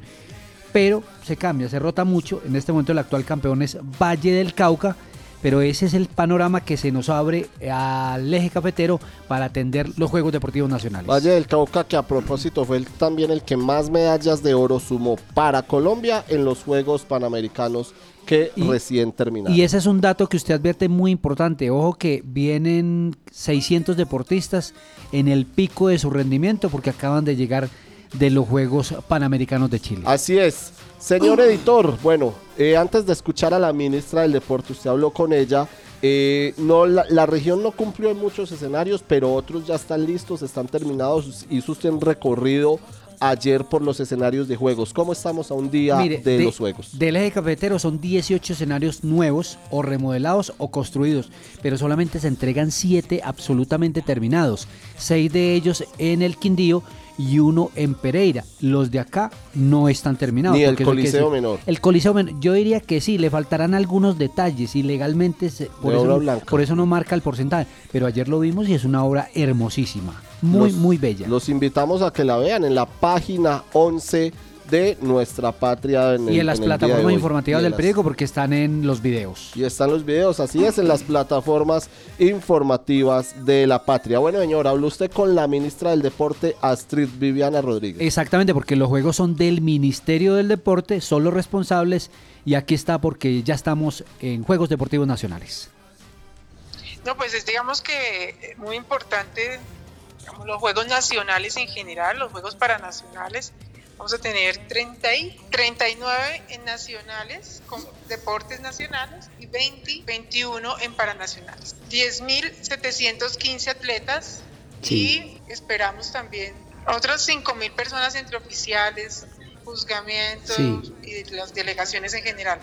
Pero se cambia, se rota mucho. En este momento el actual campeón es Valle del Cauca, pero ese es el panorama que se nos abre al eje cafetero para atender los Juegos Deportivos Nacionales. Valle del Cauca, que a propósito fue también el que más medallas de oro sumó para Colombia en los Juegos Panamericanos que recién terminaron. Y ese es un dato que usted advierte muy importante. Ojo que vienen 600 deportistas en el pico de su rendimiento porque acaban de llegar de los Juegos Panamericanos de Chile. Así es. Señor editor, bueno, eh, antes de escuchar a la ministra del Deporte, usted habló con ella. Eh, no, la, región no cumplió en muchos escenarios, pero otros ya están listos, están terminados. Hizo usted un recorrido ayer por los escenarios de juegos. ¿Cómo estamos a un día de, los juegos? Del eje cafetero son 18 escenarios nuevos o remodelados o construidos, pero solamente se entregan 7 absolutamente terminados. 6 de ellos en el Quindío y uno en Pereira. Los de acá no están terminados. Ni el Coliseo Menor. El Coliseo Menor, yo diría que sí, le faltarán algunos detalles y legalmente por, eso, por eso no marca el porcentaje. Pero ayer lo vimos y es una obra hermosísima, muy, muy bella. Los invitamos a que la vean en la página 11 de nuestra patria. y en las plataformas informativas del periódico porque están en los videos. Y están los videos, así es, en las plataformas informativas de la patria. Bueno, señor, habló usted con la ministra del Deporte, Astrid Viviana Rodríguez. Exactamente, porque los juegos son del Ministerio del Deporte, son los responsables y aquí está porque ya estamos en Juegos Deportivos Nacionales. No, pues es, digamos que muy importante los Juegos Nacionales en general, los Juegos Paranacionales, Vamos a tener 30 y 39 en nacionales, con deportes nacionales, y 20, 21 en paranacionales. 10.715 atletas y esperamos también otras 5.000 personas entre oficiales, juzgamientos y las delegaciones en general.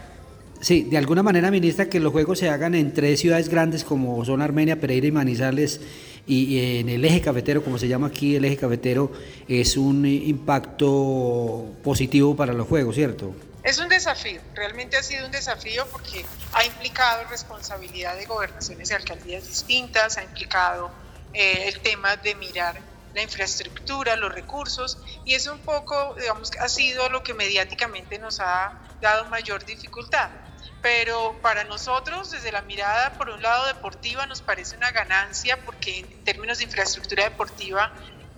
Sí, de alguna manera, ministra, que los juegos se hagan en tres ciudades grandes como son Armenia, Pereira y Manizales y en el eje cafetero, como se llama aquí, el eje cafetero es un impacto positivo para los juegos, ¿cierto? Es un desafío, realmente ha sido un desafío porque ha implicado responsabilidad de gobernaciones y alcaldías distintas, ha implicado eh, el tema de mirar la infraestructura, los recursos, y es un poco, digamos, ha sido lo que mediáticamente nos ha dado mayor dificultad pero para nosotros desde la mirada por un lado deportiva nos parece una ganancia porque en términos de infraestructura deportiva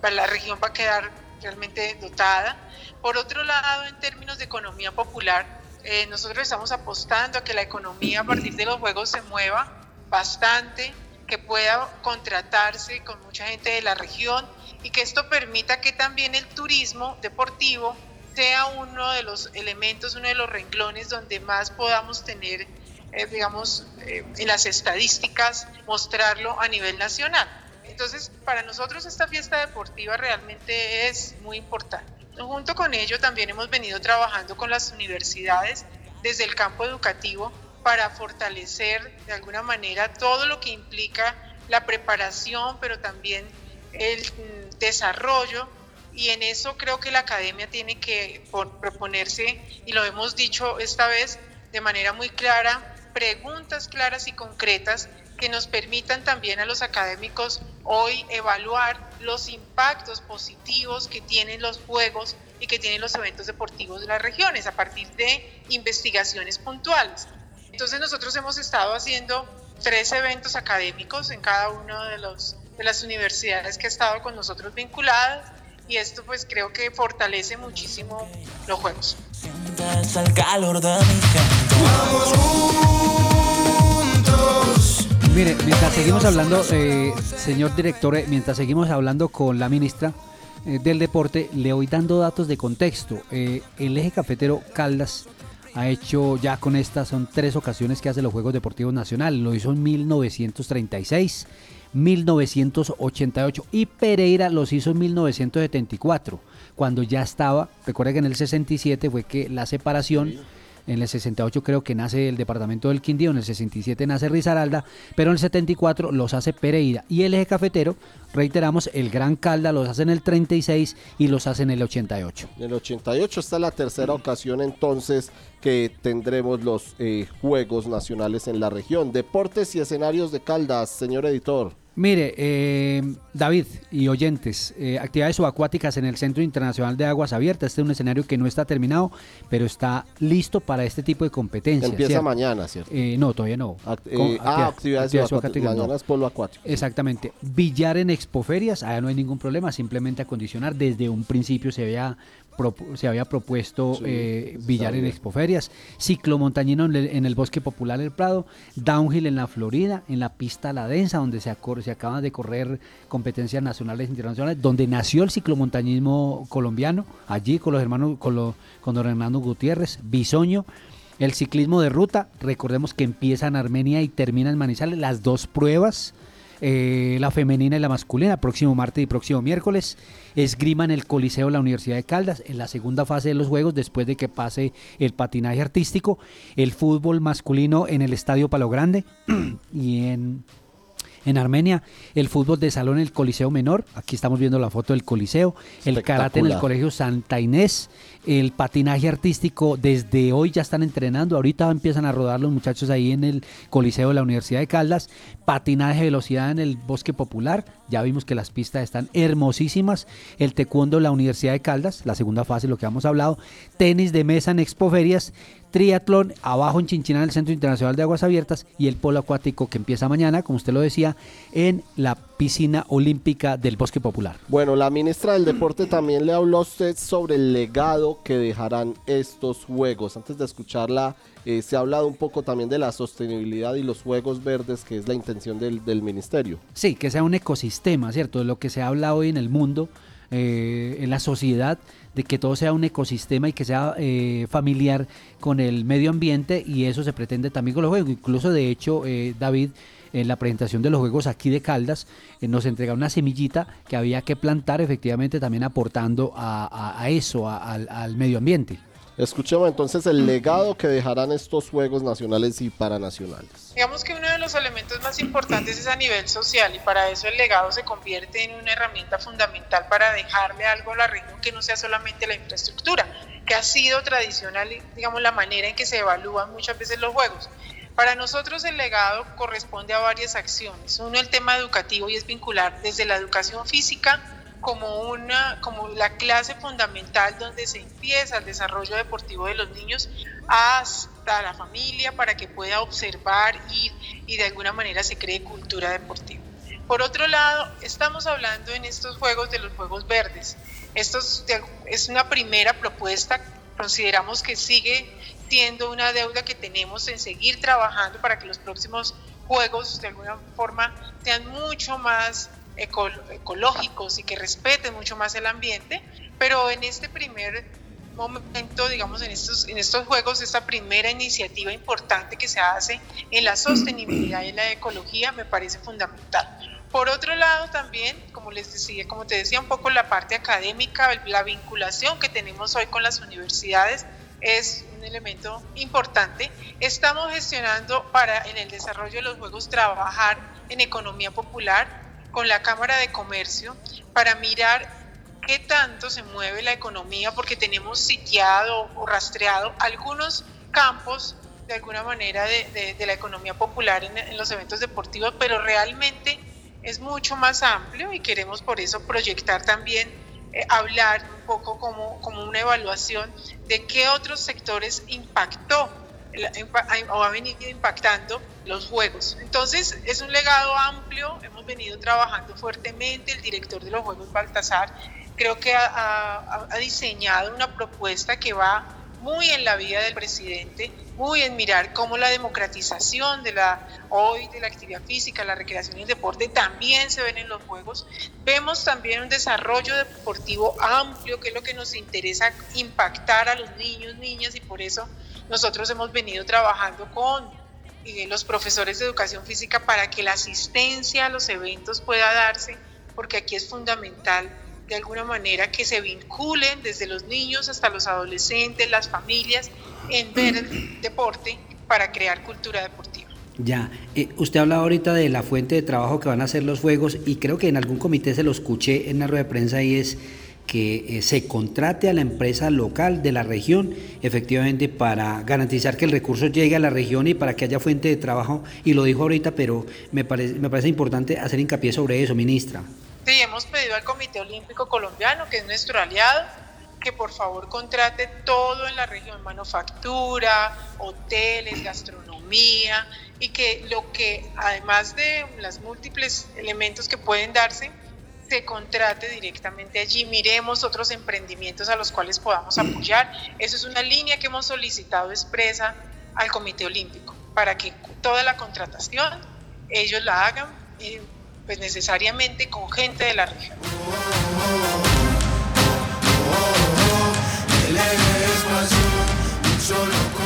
la región va a quedar realmente dotada. Por otro lado, en términos de economía popular, eh, nosotros estamos apostando a que la economía a partir de los juegos se mueva bastante, que pueda contratarse con mucha gente de la región y que esto permita que también el turismo deportivo sea uno de los elementos, uno de los renglones donde más podamos tener, eh, digamos, eh, en las estadísticas, mostrarlo a nivel nacional. Entonces, para nosotros esta fiesta deportiva realmente es muy importante. Junto con ello, también hemos venido trabajando con las universidades desde el campo educativo para fortalecer de alguna manera todo lo que implica la preparación, pero también el mm, desarrollo y en eso creo que la academia tiene que proponerse, y lo hemos dicho esta vez de manera muy clara, preguntas claras y concretas que nos permitan también a los académicos hoy evaluar los impactos positivos que tienen los juegos y que tienen los eventos deportivos de las regiones a partir de investigaciones puntuales. Entonces nosotros hemos estado haciendo tres eventos académicos en cada una de, los, de las universidades que ha estado con nosotros vinculadas y esto pues creo que fortalece muchísimo los juegos. el calor de mi gente. Vamos juntos Mire, mientras seguimos hablando, eh, señor director, eh, mientras seguimos hablando con la ministra eh, del Deporte, le voy dando datos de contexto. el eje cafetero Caldas ha hecho ya con estas, son tres ocasiones que hace los Juegos Deportivos Nacionales. Lo hizo en 1936, 1988 y Pereira los hizo en 1974, cuando ya estaba, recuerda que en el 67 fue que la separación... En el 68 creo que nace el departamento del Quindío, en el 67 nace Risaralda, pero en el 74 los hace Pereira. Y el eje cafetero, reiteramos, el Gran Calda los hace en el 36 y los hace en el 88. En el 88 está la tercera ocasión entonces que tendremos los eh, Juegos Nacionales en la región. Deportes y escenarios de Caldas, señor editor. Mire, eh, David y oyentes, eh, actividades subacuáticas en el Centro Internacional de Aguas Abiertas. Este es un escenario que no está terminado, pero está listo para este tipo de competencias. Empieza mañana, ¿cierto? Eh, no, todavía no. ah, actividades, subacuáticas. Mañana es polo acuático. Exactamente. Billar en expoferias, allá no hay ningún problema, simplemente acondicionar. Desde un principio se vea se había propuesto eh, billar en expoferias, ciclomontañino en el, en el Bosque Popular El Prado, downhill en la Florida, en la pista La Densa, donde se, se acaban de correr competencias nacionales e internacionales, donde nació el ciclomontañismo colombiano, allí con los hermanos, con, con don Hernando Gutiérrez, Bisoño. El ciclismo de ruta, recordemos que empieza en Armenia y termina en Manizales, las dos pruebas eh, la femenina y la masculina, próximo martes y próximo miércoles. Esgrima en el Coliseo de la Universidad de Caldas, en la segunda fase de los Juegos, después de que pase el patinaje artístico. El fútbol masculino en el Estadio Palo Grande y en en Armenia, el fútbol de salón en el Coliseo Menor, aquí estamos viendo la foto del Coliseo, el karate en el Colegio Santa Inés, el patinaje artístico, desde hoy ya están entrenando, ahorita empiezan a rodar los muchachos ahí en el Coliseo de la Universidad de Caldas, patinaje de velocidad en el Bosque Popular, ya vimos que las pistas están hermosísimas, el taekwondo de la Universidad de Caldas, la segunda fase, lo que hemos hablado, tenis de mesa en Expoferias, triatlón abajo en Chinchina, en el Centro Internacional de Aguas Abiertas, y el polo acuático que empieza mañana, como usted lo decía, en la piscina olímpica del Bosque Popular. Bueno, la ministra del Deporte también le habló a usted sobre el legado que dejarán estos Juegos. Antes de escucharla, eh, se ha hablado un poco también de la sostenibilidad y los Juegos Verdes, que es la intención del, del ministerio. Sí, que sea un ecosistema, ¿cierto? De lo que se habla hoy en el mundo, eh, en la sociedad de que todo sea un ecosistema y que sea eh, familiar con el medio ambiente y eso se pretende también con los juegos. Incluso de hecho, eh, David, en la presentación de los juegos aquí de Caldas, eh, nos entrega una semillita que había que plantar efectivamente también aportando a, eso, al medio ambiente. Escuchemos entonces el legado que dejarán estos Juegos Nacionales y Paranacionales. Digamos que uno de los elementos más importantes es a nivel social y para eso el legado se convierte en una herramienta fundamental para dejarle algo a la región que no sea solamente la infraestructura, que ha sido tradicional, digamos, la manera en que se evalúan muchas veces los Juegos. Para nosotros el legado corresponde a varias acciones. Uno, el tema educativo y es vincular desde la educación física, como, una, como la clase fundamental donde se empieza el desarrollo deportivo de los niños hasta la familia para que pueda observar y, y de alguna manera se cree cultura deportiva. Por otro lado, estamos hablando en estos juegos de los juegos verdes. Esto es una primera propuesta, consideramos que sigue siendo una deuda que tenemos en seguir trabajando para que los próximos juegos de alguna forma sean mucho más ecológicos y que respeten mucho más el ambiente, pero en este primer momento, digamos, en estos, en estos juegos, esta primera iniciativa importante que se hace en la sostenibilidad y en la ecología me parece fundamental. Por otro lado, también, como les decía, como te decía un poco la parte académica, la vinculación que tenemos hoy con las universidades es un elemento importante. Estamos gestionando para en el desarrollo de los juegos trabajar en economía popular, con la Cámara de Comercio para mirar qué tanto se mueve la economía, porque tenemos sitiado o rastreado algunos campos de alguna manera de, la economía popular en, los eventos deportivos, pero realmente es mucho más amplio y queremos por eso proyectar también, eh, hablar un poco como, como una evaluación de qué otros sectores impactó o ha venido impactando los juegos. Entonces es un legado amplio, hemos venido trabajando fuertemente, el director de los Juegos Baltasar creo que ha, diseñado una propuesta que va muy en la vida del presidente muy en mirar cómo la democratización de la hoy de la actividad física, la recreación y el deporte también se ven en los juegos. Vemos también un desarrollo deportivo amplio, que es lo que nos interesa impactar a los niños, niñas, y por eso nosotros hemos venido trabajando con eh, los profesores de educación física para que la asistencia a los eventos pueda darse, porque aquí es fundamental de alguna manera que se vinculen desde los niños hasta los adolescentes, las familias, en ver el deporte para crear cultura deportiva. Ya, eh, usted hablaba ahorita de la fuente de trabajo que van a hacer los juegos y creo que en algún comité se lo escuché en la rueda de prensa y es que eh, se contrate a la empresa local de la región efectivamente para garantizar que el recurso llegue a la región y para que haya fuente de trabajo y lo dijo ahorita pero me parece, me parece importante hacer hincapié sobre eso, ministra. Sí, hemos pedido al Comité Olímpico Colombiano, que es nuestro aliado, que por favor contrate todo en la región, manufactura, hoteles, gastronomía, y que lo que, además de los múltiples elementos que pueden darse, se contrate directamente allí, miremos otros emprendimientos a los cuales podamos apoyar. Eso es una línea que hemos solicitado expresa al Comité Olímpico, para que toda la contratación ellos la hagan, eh, pues necesariamente con gente de la región.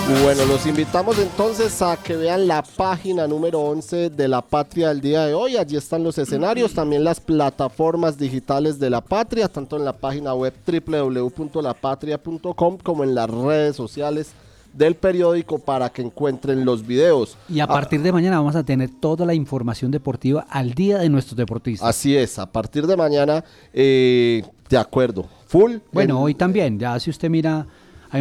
Bueno, los invitamos entonces a que vean la página número 11 de La Patria del día de hoy. Allí están los escenarios, también las plataformas digitales de La Patria, tanto en la página web www.lapatria.com como en las redes sociales del periódico para que encuentren los videos. Y a partir de mañana vamos a tener toda la información deportiva al día de nuestros deportistas. Así es, a partir de mañana, eh, de acuerdo, full. Bueno, hoy también, ya si usted mira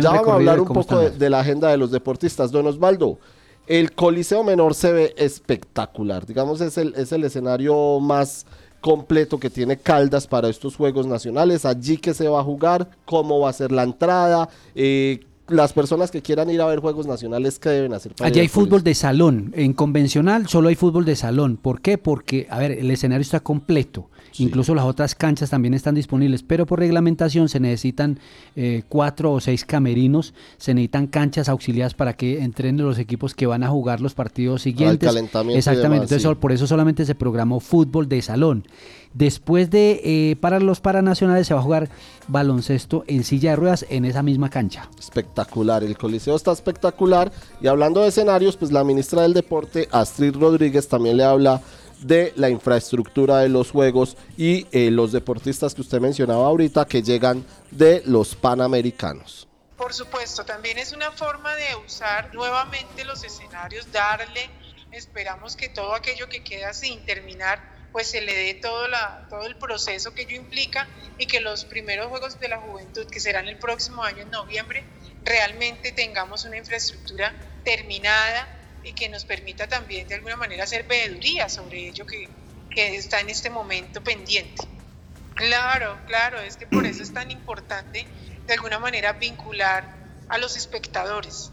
ya vamos a hablar un poco de, la agenda de los deportistas. Don Osvaldo, el Coliseo Menor se ve espectacular. Digamos, es el, es el escenario más completo que tiene Caldas para estos Juegos Nacionales. Allí que se va a jugar, cómo va a ser la entrada, eh, las personas que quieran ir a ver Juegos Nacionales, ¿qué deben hacer? Para Allí hay fútbol de salón. En convencional solo hay fútbol de salón. ¿Por qué? Porque, a ver, el escenario está completo. Incluso las otras canchas también están disponibles, pero por reglamentación se necesitan eh, cuatro o seis camerinos, se necesitan canchas auxiliares para que entrenen los equipos que van a jugar los partidos siguientes. Exactamente, entonces por eso solamente se programó fútbol de salón. Después de eh, para los paranacionales se va a jugar baloncesto en silla de ruedas en esa misma cancha. Espectacular, el coliseo está espectacular y hablando de escenarios, pues la ministra del Deporte, Astrid Rodríguez, también le habla de la infraestructura de los juegos y eh, los deportistas que usted mencionaba ahorita que llegan de los Panamericanos. Por supuesto, también es una forma de usar nuevamente los escenarios, darle, esperamos que todo aquello que queda sin terminar, pues se le dé todo, la, todo el proceso que ello implica y que los primeros Juegos de la Juventud, que serán el próximo año en noviembre, realmente tengamos una infraestructura terminada y que nos permita también de alguna manera hacer veeduría sobre ello que, que está en este momento pendiente. Claro, claro, es que por eso es tan importante de alguna manera vincular a los espectadores,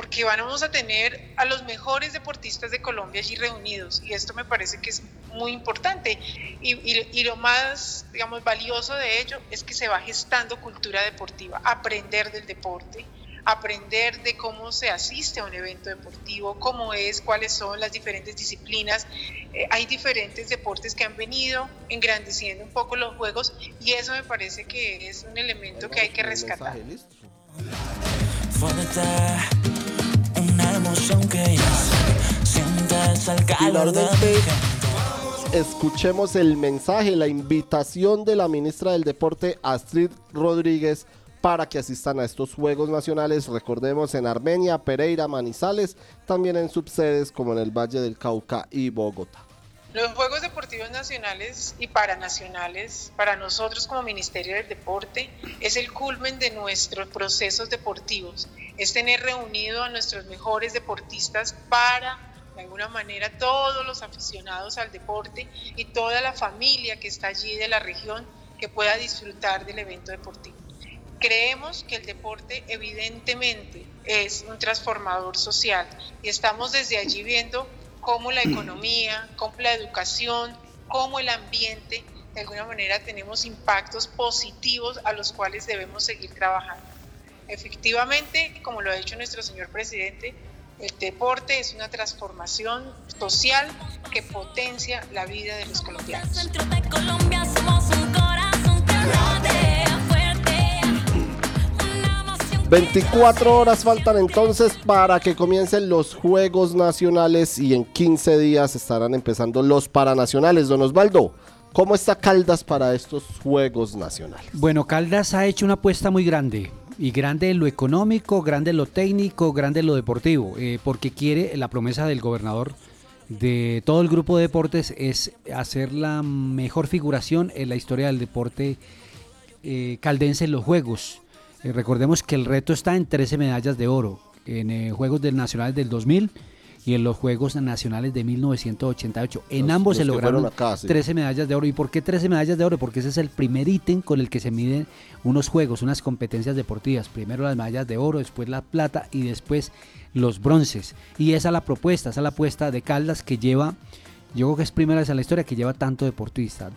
porque vamos a tener a los mejores deportistas de Colombia allí reunidos y esto me parece que es muy importante y, y, y, lo más, digamos, valioso de ello es que se va gestando cultura deportiva, aprender del deporte, aprender de cómo se asiste a un evento deportivo, cómo es, cuáles son las diferentes disciplinas. Eh, hay diferentes deportes que han venido engrandeciendo un poco los juegos y eso me parece que es un elemento que hay que rescatar. Escuchemos el mensaje, la invitación de la ministra del Deporte Astrid Rodríguez para que asistan a estos Juegos Nacionales, recordemos en Armenia, Pereira, Manizales, también en subsedes como en el Valle del Cauca y Bogotá. Los Juegos Deportivos Nacionales y Paranacionales, para nosotros como Ministerio del Deporte, es el culmen de nuestros procesos deportivos, es tener reunido a nuestros mejores deportistas para, de alguna manera, todos los aficionados al deporte y toda la familia que está allí de la región que pueda disfrutar del evento deportivo. Creemos que el deporte evidentemente es un transformador social y estamos desde allí viendo cómo la economía, cómo la educación, cómo el ambiente, de alguna manera tenemos impactos positivos a los cuales debemos seguir trabajando. Efectivamente, como lo ha dicho nuestro señor presidente, el deporte es una transformación social que potencia la vida de los colombianos. 24 horas faltan entonces para que comiencen los Juegos Nacionales y en 15 días estarán empezando los Paranacionales. Don Osvaldo, ¿cómo está Caldas para estos Juegos Nacionales? Bueno, Caldas ha hecho una apuesta muy grande. Y grande en lo económico, grande en lo técnico, grande en lo deportivo, eh, porque quiere la promesa del gobernador de todo el grupo de deportes es hacer la mejor figuración en la historia del deporte eh, caldense en los Juegos. Eh, recordemos que el reto está en 13 medallas de oro en eh, Juegos del Nacionales del 2000 y en los Juegos Nacionales de 1988. En ambos se lograron 13 medallas de oro. ¿Y por qué 13 medallas de oro? Porque ese es el primer ítem con el que se miden unos juegos, unas competencias deportivas. Primero las medallas de oro, después la plata y después los bronces. Y esa es la propuesta, esa es la apuesta de Caldas que lleva yo creo que es primera vez en la historia que lleva tanto deportista.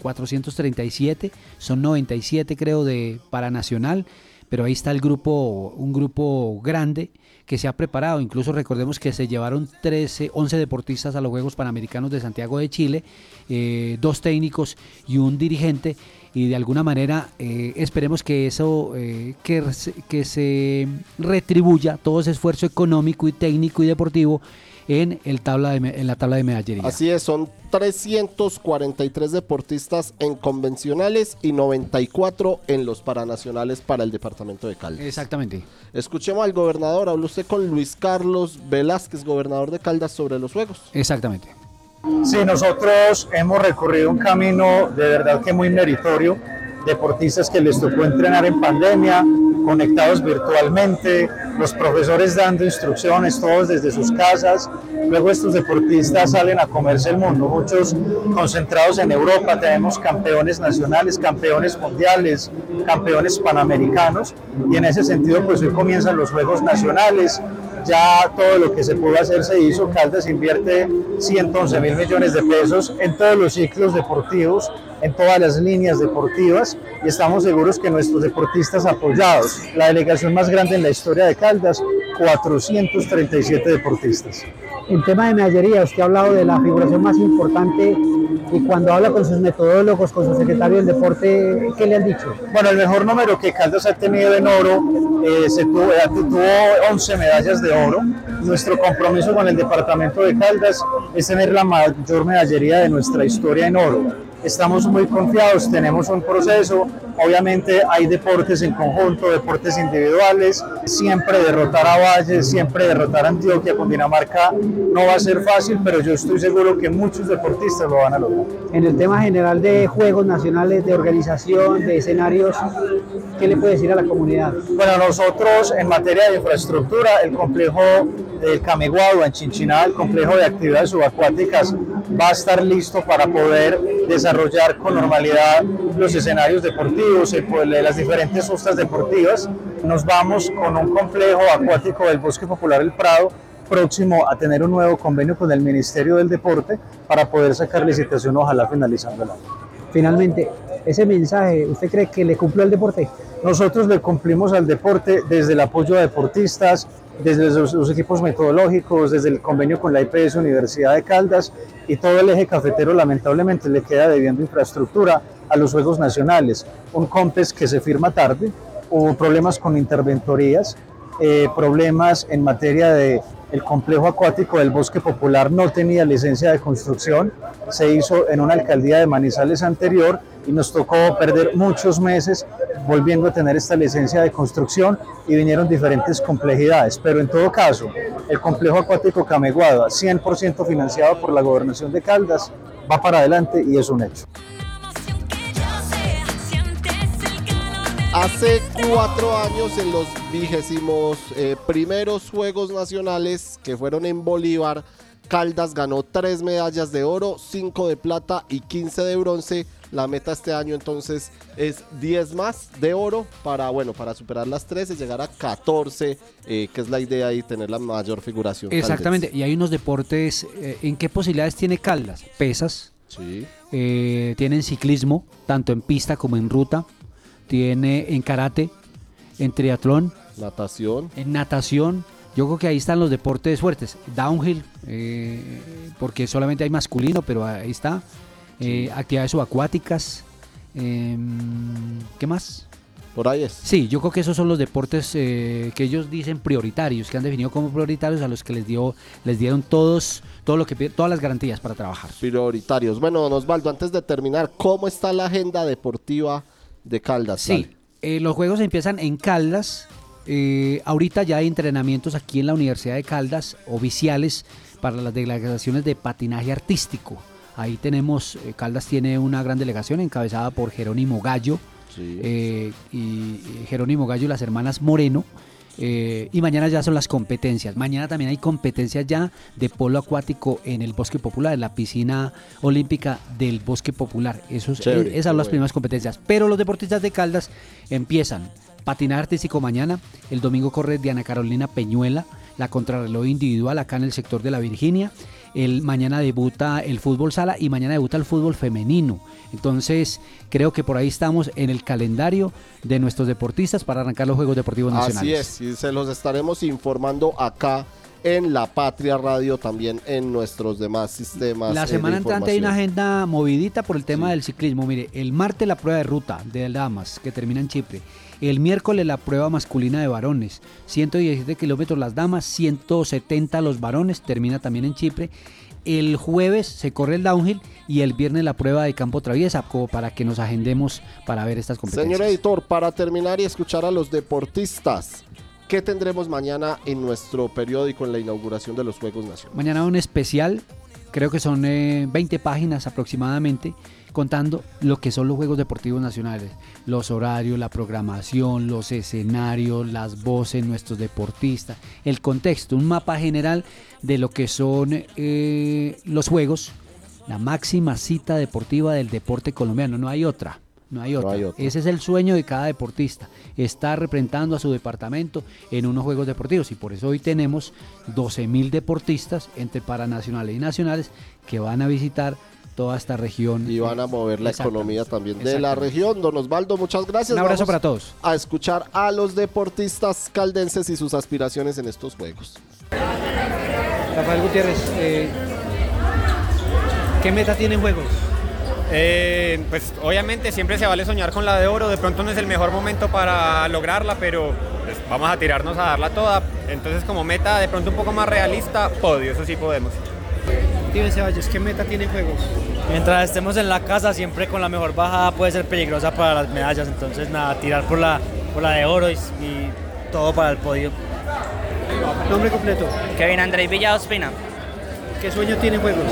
437, eh, son 97 creo de para nacional pero ahí está el grupo, un grupo grande que se ha preparado. Incluso recordemos que se llevaron 13, 11 deportistas a los Juegos Panamericanos de Santiago de Chile, eh, dos técnicos y un dirigente. Y de alguna manera eh, esperemos que eso, eh, que, que se retribuya todo ese esfuerzo económico y técnico y deportivo en, el tabla de, en la tabla de medallería. Así es, son 343 deportistas en convencionales y 94 en los paranacionales para el departamento de Caldas. Exactamente. Escuchemos al gobernador, habló usted con Luis Carlos Velázquez, gobernador de Caldas, sobre los juegos. Exactamente. Sí, nosotros hemos recorrido un camino de verdad que muy meritorio deportistas que les tocó entrenar en pandemia, conectados virtualmente, los profesores dando instrucciones, todos desde sus casas. Luego estos deportistas salen a comerse el mundo, muchos concentrados en Europa. Tenemos campeones nacionales, campeones mundiales, campeones panamericanos. Y en ese sentido, pues hoy comienzan los Juegos Nacionales. Ya todo lo que se pudo hacer se hizo. Caldas invierte 111 mil millones de pesos en todos los ciclos deportivos en todas las líneas deportivas y estamos seguros que nuestros deportistas apoyados, la delegación más grande en la historia de Caldas, 437 deportistas. En tema de medallería, usted ha hablado de la figuración más importante y cuando habla con sus metodólogos, con su secretario del deporte, ¿qué le han dicho? Bueno, el mejor número que Caldas ha tenido en oro, eh, se tuvo, eh, tuvo 11 medallas de oro. Nuestro compromiso con el departamento de Caldas es tener la mayor medallería de nuestra historia en oro estamos muy confiados, tenemos un proceso, obviamente hay deportes en conjunto, deportes individuales, siempre derrotar a Valle, siempre derrotar a Antioquia con Dinamarca no va a ser fácil, pero yo estoy seguro que muchos deportistas lo van a lograr. En el tema general de juegos nacionales, de organización, de escenarios, ¿qué le puede decir a la comunidad? Bueno, nosotros en materia de infraestructura, el complejo del Cameguado en Chinchiná, el complejo de actividades subacuáticas va a estar listo para poder desarrollar con normalidad los escenarios deportivos, las diferentes hostas deportivas. Nos vamos con un complejo acuático del Bosque Popular El Prado próximo a tener un nuevo convenio con el Ministerio del Deporte para poder sacar licitación, ojalá finalizando el año. Finalmente, ese mensaje, ¿usted cree que le cumplió al deporte? Nosotros le cumplimos al deporte desde el apoyo a deportistas, desde los, equipos metodológicos, desde el convenio con la IPS Universidad de Caldas y todo el eje cafetero lamentablemente le queda debiendo infraestructura a los Juegos Nacionales. Un COMPES que se firma tarde, hubo problemas con interventorías, eh, problemas en materia de el complejo acuático del Bosque Popular no tenía licencia de construcción, se hizo en una alcaldía de Manizales anterior y nos tocó perder muchos meses volviendo a tener esta licencia de construcción y vinieron diferentes complejidades. Pero en todo caso, el complejo acuático Cameguada, 100% financiado por la gobernación de Caldas, va para adelante y es un hecho. Hace cuatro años en los vigésimos eh, primeros Juegos Nacionales que fueron en Bolívar, Caldas ganó tres medallas de oro, cinco de plata y 15 de bronce la meta este año entonces es 10 más de oro para, bueno, para superar las 13, llegar a 14, eh, que es la idea y tener la mayor figuración. Exactamente, y hay unos deportes, eh, ¿en qué posibilidades tiene Caldas? Pesas, sí. Eh, tienen ciclismo, tanto en pista como en ruta, tiene en karate, en triatlón, natación, en natación. Yo creo que ahí están los deportes fuertes. Downhill, eh, porque solamente hay masculino, pero ahí está. Eh, actividades subacuáticas. em, ¿Qué más? Por ahí es. Sí, yo creo que esos son los deportes eh, que ellos dicen prioritarios, que han definido como prioritarios a los que les dio, les dieron todos, todo lo que todas las garantías para trabajar. Prioritarios. Bueno, don Osvaldo, antes de terminar, ¿cómo está la agenda deportiva de Caldas? Sí, eh, los juegos empiezan en Caldas. eh, ahorita ya hay entrenamientos aquí en la Universidad de Caldas oficiales para las delegaciones de patinaje artístico. Ahí tenemos, eh, Caldas tiene una gran delegación encabezada por Jerónimo Gallo eh, y, y Jerónimo Gallo y las hermanas Moreno. Eh, y mañana ya son las competencias. Mañana también hay competencias ya de polo acuático en el Bosque Popular, en la piscina olímpica del Bosque Popular. Chévere, esas son las bueno. primeras competencias. Pero los deportistas de Caldas empiezan patinar artístico mañana. El domingo corre Diana Carolina Peñuela, la contrarreloj individual acá en el sector de la Virginia. El mañana debuta el fútbol sala y mañana debuta el fútbol femenino. Entonces, creo que por ahí estamos en el calendario de nuestros deportistas para arrancar los Juegos Deportivos Así Nacionales. es, y se los estaremos informando acá en La Patria Radio, también en nuestros demás sistemas. La eh, semana entrante hay una agenda movidita por el tema del ciclismo. Mire, el martes la prueba de ruta de damas que termina en Chipre. El miércoles la prueba masculina de varones. 117 kilómetros las damas, 170 los varones, termina también en Chipre. El jueves se corre el downhill y el viernes la prueba de campo traviesa, como para que nos agendemos para ver estas competencias. Señor editor, para terminar y escuchar a los deportistas, ¿qué tendremos mañana en nuestro periódico en la inauguración de los Juegos Nacionales? Mañana un especial, creo que son eh, 20 páginas aproximadamente, contando lo que son los Juegos Deportivos Nacionales, los horarios, la programación, los escenarios, las voces, nuestros deportistas, el contexto, un mapa general de lo que son eh, los Juegos, la máxima cita deportiva del deporte colombiano, no hay otra. No hay otra. hay otra. Ese es el sueño de cada deportista, estar representando a su departamento en unos Juegos Deportivos. Y por eso hoy tenemos 12.000 deportistas entre paranacionales y nacionales que van a visitar toda esta región. Y van a mover la economía también de la región. Don Osvaldo, muchas gracias. Un abrazo Vamos para todos. A escuchar a los deportistas caldenses y sus aspiraciones en estos Juegos. Rafael Gutiérrez, eh, ¿qué meta tiene en juegos? Eh, pues obviamente siempre se vale soñar con la de oro, de pronto no es el mejor momento para lograrla, pero pues, vamos a tirarnos a darla toda. Entonces como meta de pronto un poco más realista, podio, eso sí podemos. Steven Ceballos, ¿qué meta tiene en juegos? Mientras estemos en la casa, siempre con la mejor bajada puede ser peligrosa para las medallas. Entonces, nada, tirar por la, por la de oro y, y todo para el podio. Nombre completo. Kevin Andrés Villa Ospina. ¿Qué sueño tiene en juegos?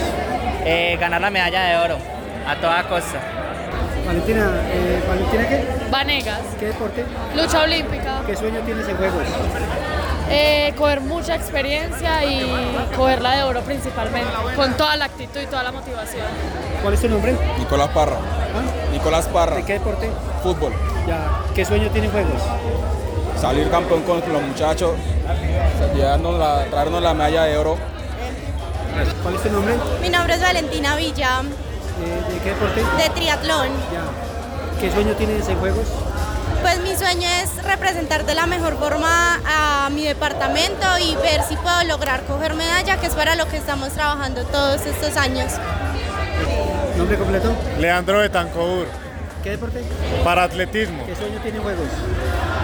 Eh, ganar la medalla de oro a toda costa. Valentina, eh, ¿Valentina qué? Vanegas. ¿Qué deporte? Lucha olímpica. ¿Qué sueño tienes en juegos? Eh, coger mucha experiencia y cogerla de oro principalmente, con toda la actitud y toda la motivación. ¿Cuál es tu nombre? Nicolás Parra. Nicolás Parra. ¿De qué deporte? Fútbol. Ya. ¿Qué sueño tiene en juegos? Salir campeón con los muchachos, llevarnos la, traernos la medalla de oro. ¿Cuál es tu nombre? Mi nombre es Valentina Villa, ¿De qué deporte? de triatlón. Ya. ¿Qué sueño tienes en juegos? Pues mi sueño es representar de la mejor forma a mi departamento y ver si puedo lograr coger medalla, que es para lo que estamos trabajando todos estos años. ¿Nombre completo? Leandro Betancourt, ¿Qué deporte? para atletismo. ¿Qué sueño tiene en juegos?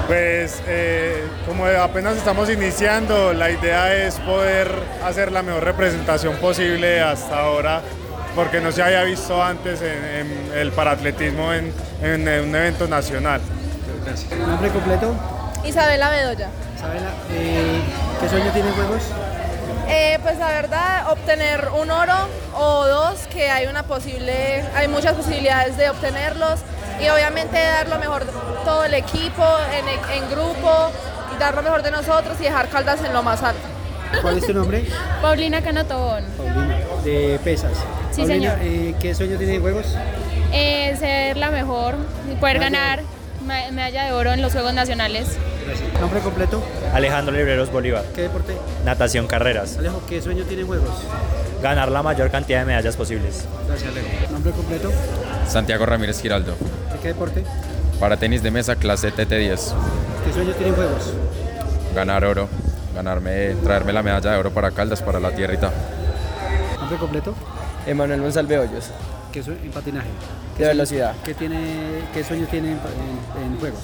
Pues eh, como apenas estamos iniciando, la idea es poder hacer la mejor representación posible hasta ahora, porque no se había visto antes en, en el paratletismo en, en un evento nacional. Gracias. ¿Nombre completo? Isabela Bedoya. Isabela, eh, ¿qué sueño tiene en juegos? Eh, pues la verdad, obtener un oro o dos, que hay una posible, hay muchas posibilidades de obtenerlos y obviamente dar lo mejor de todo el equipo, en, en grupo, y dar lo mejor de nosotros y dejar Caldas en lo más alto. ¿Cuál es tu nombre? Paulina Canatobón. Paulina, de pesas. Sí, Paulina, señor. eh, ¿qué sueño tiene en juegos? Eh, ser la mejor y poder ganar medalla de oro en los Juegos Nacionales. Gracias. ¿Nombre completo? Alejandro Libreros Bolívar. ¿Qué deporte? Natación carreras. Alejo, ¿qué sueño tiene en juegos? Ganar la mayor cantidad de medallas posibles. Gracias, Alejo. ¿Nombre completo? Santiago Ramírez Giraldo. ¿De qué deporte? Para tenis de mesa, clase TT10. ¿Qué sueño tienen Juegos? Ganar oro, ganarme, traerme la medalla de oro para Caldas, para la tierrita. ¿Nombre completo? Emanuel Monsalve Hoyos. ¿Qué sueño en patinaje? De velocidad. ¿Qué, tiene, qué sueño tiene en, en- en Juegos?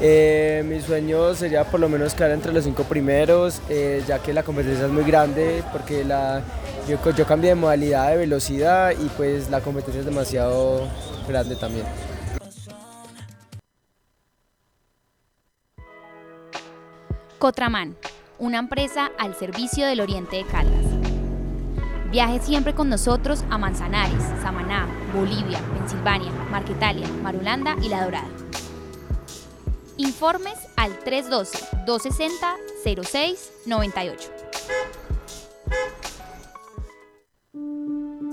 Eh, mi sueño sería por lo menos quedar entre los cinco primeros, eh, ya que la competencia es muy grande, porque la, yo, yo cambié de modalidad de velocidad y pues la competencia es demasiado grande también. Cotraman, una empresa al servicio del Oriente de Caldas. Viaje siempre con nosotros a Manzanares, Samaná, Bolivia, Pensilvania, Marquetalia, Marulanda y La Dorada. Informes al 312-260-0698.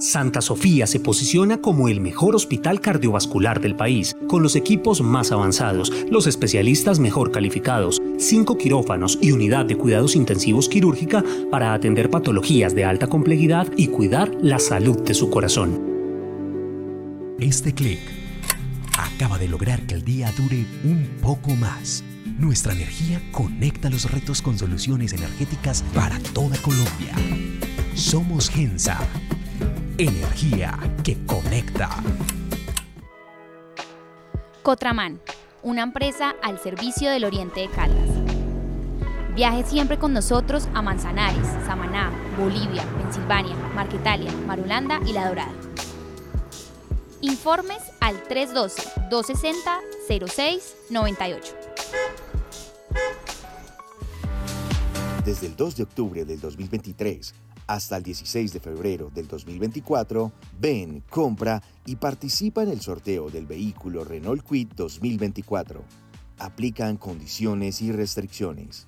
Santa Sofía se posiciona como el mejor hospital cardiovascular del país, con los equipos más avanzados, los especialistas mejor calificados, cinco quirófanos y unidad de cuidados intensivos quirúrgica para atender patologías de alta complejidad y cuidar la salud de su corazón. Este clic acaba de lograr que el día dure un poco más. Nuestra energía conecta los retos con soluciones energéticas para toda Colombia. Somos Gensa. Energía que conecta. Cotraman, una empresa al servicio del Oriente de Caldas. Viaje siempre con nosotros a Manzanares, Samaná, Bolivia, Pensilvania, Marquetalia, Marulanda y La Dorada. Informes al 312-260-0698. Desde el 2 de octubre del 2023 hasta el 16 de febrero del 2024, ven, compra y participa en el sorteo del vehículo Renault Kwid 2024. Aplican condiciones y restricciones.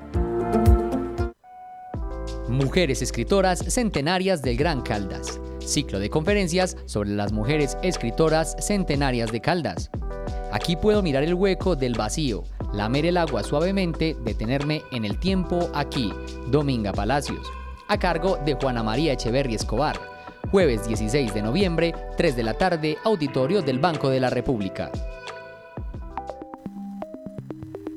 Mujeres escritoras centenarias del Gran Caldas. Ciclo de conferencias sobre las mujeres escritoras centenarias de Caldas. Aquí puedo mirar el hueco del vacío, lamer el agua suavemente, detenerme en el tiempo aquí. Dominga Palacios. A cargo de Juana María Echeverri Escobar. Jueves 16 de noviembre, 3 de la tarde, auditorio del Banco de la República.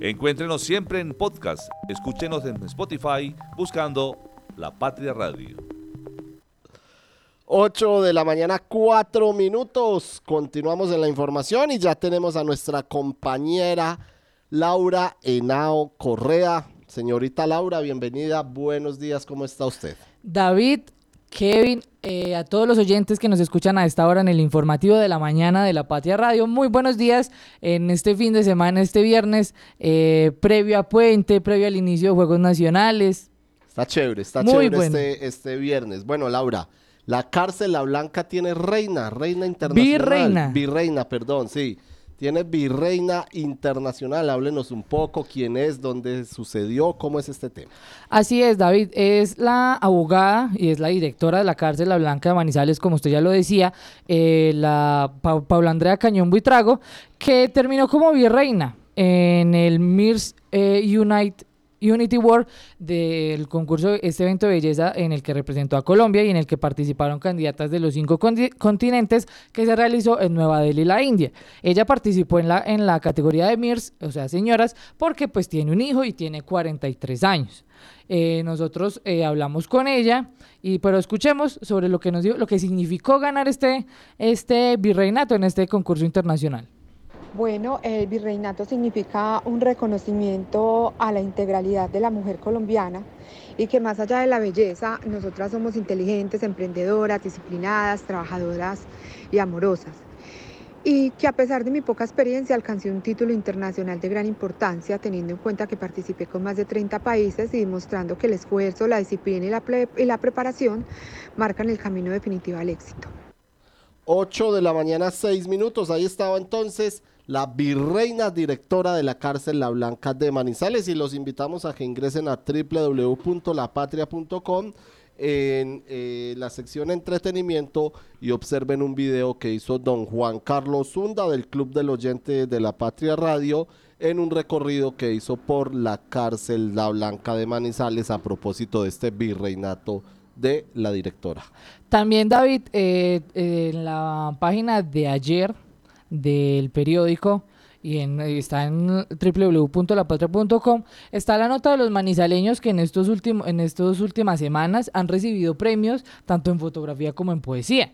Encuéntrenos siempre en podcast. Escúchenos en Spotify buscando La Patria Radio. 8 de la mañana, 4 minutos. Continuamos en la información y ya tenemos a nuestra compañera Laura Henao Correa. Señorita Laura, bienvenida. Buenos días, ¿cómo está usted? David, Kevin, eh, a todos los oyentes que nos escuchan a esta hora en el informativo de la mañana de la Patria Radio, muy buenos días en este fin de semana, este viernes, eh, previo a Puente, previo al inicio de Juegos Nacionales. Está chévere, está Muy chévere bueno. este, este viernes. Bueno, Laura, la cárcel La Blanca tiene reina, reina internacional. Virreina. Virreina, perdón, sí. Tiene virreina internacional. Háblenos un poco quién es, dónde sucedió, cómo es este tema. Así es, David, es la abogada y es la directora de la cárcel La Blanca de Manizales, como usted ya lo decía, eh, la Pa- Paula Andrea Cañón Buitrago, que terminó como virreina en el MIRS eh, Unite Unity World del concurso, este evento de belleza en el que representó a Colombia y en el que participaron candidatas de los cinco conti- continentes que se realizó en Nueva Delhi, la India. Ella participó en la, en la categoría de MIRS, o sea, señoras, porque pues tiene un hijo y tiene 43 años. Eh, nosotros eh, hablamos con ella, y, pero escuchemos sobre lo que nos dio, lo que significó ganar este, este virreinato en este concurso internacional. Bueno, el virreinato significa un reconocimiento a la integralidad de la mujer colombiana y que más allá de la belleza, nosotras somos inteligentes, emprendedoras, disciplinadas, trabajadoras y amorosas. Y que a pesar de mi poca experiencia alcancé un título internacional de gran importancia, teniendo en cuenta que participé con más de 30 países y demostrando que el esfuerzo, la disciplina y la, y la preparación marcan el camino definitivo al éxito. 8 de la mañana, 6 minutos. Ahí estaba entonces la virreina directora de la cárcel La Blanca de Manizales y los invitamos a que ingresen a www.lapatria.com en eh, la sección entretenimiento y observen un video que hizo don Juan Carlos Zunda del Club del Oyente de la Patria Radio en un recorrido que hizo por la cárcel La Blanca de Manizales a propósito de este virreinato de la directora. También David, eh, en la página de ayer del periódico y en, está en www.lapatria.com, está la nota de los manizaleños que en estos últimos en estas últimas semanas han recibido premios tanto en fotografía como en poesía.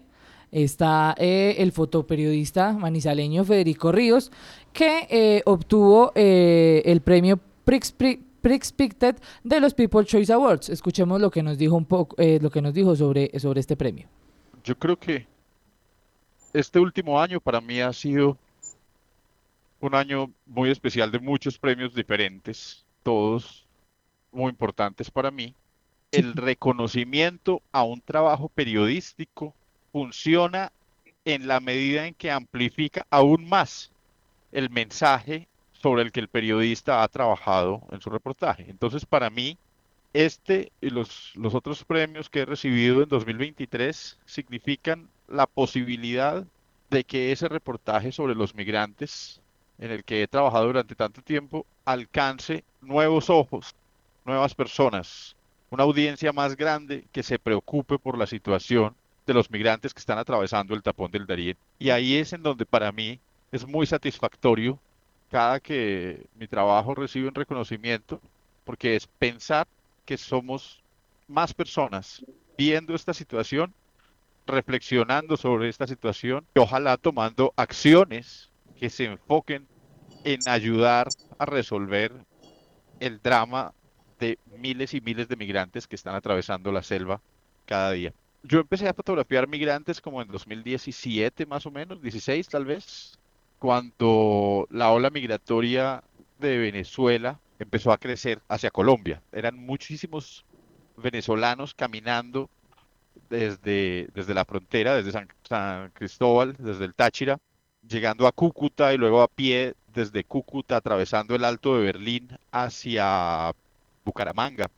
Está eh, el fotoperiodista manizaleño Federico Ríos, que eh, obtuvo eh, el premio Prix, Prix, Pictet de los People Choice Awards. Escuchemos lo que nos dijo un poco, lo que nos dijo sobre, sobre este premio. Yo creo que este último año para mí ha sido un año muy especial de muchos premios diferentes, todos muy importantes para mí. El reconocimiento a un trabajo periodístico funciona en la medida en que amplifica aún más el mensaje sobre el que el periodista ha trabajado en su reportaje. Entonces, para mí, este y los, los otros premios que he recibido en 2023 significan la posibilidad de que ese reportaje sobre los migrantes en el que he trabajado durante tanto tiempo alcance nuevos ojos, nuevas personas, una audiencia más grande que se preocupe por la situación de los migrantes que están atravesando el tapón del Darién. Y ahí es en donde para mí es muy satisfactorio cada que mi trabajo recibe un reconocimiento, porque es pensar que somos más personas viendo esta situación, reflexionando sobre esta situación y ojalá tomando acciones que se enfoquen en ayudar a resolver el drama de miles y miles de migrantes que están atravesando la selva cada día. Yo empecé a fotografiar migrantes como en 2017 más o menos, 16 tal vez, cuando la ola migratoria de Venezuela empezó a crecer hacia Colombia. Eran muchísimos venezolanos caminando desde, desde la frontera, desde San Cristóbal, desde el Táchira, llegando a Cúcuta y luego a pie desde Cúcuta atravesando el Alto de Berlín hacia Bucaramanga.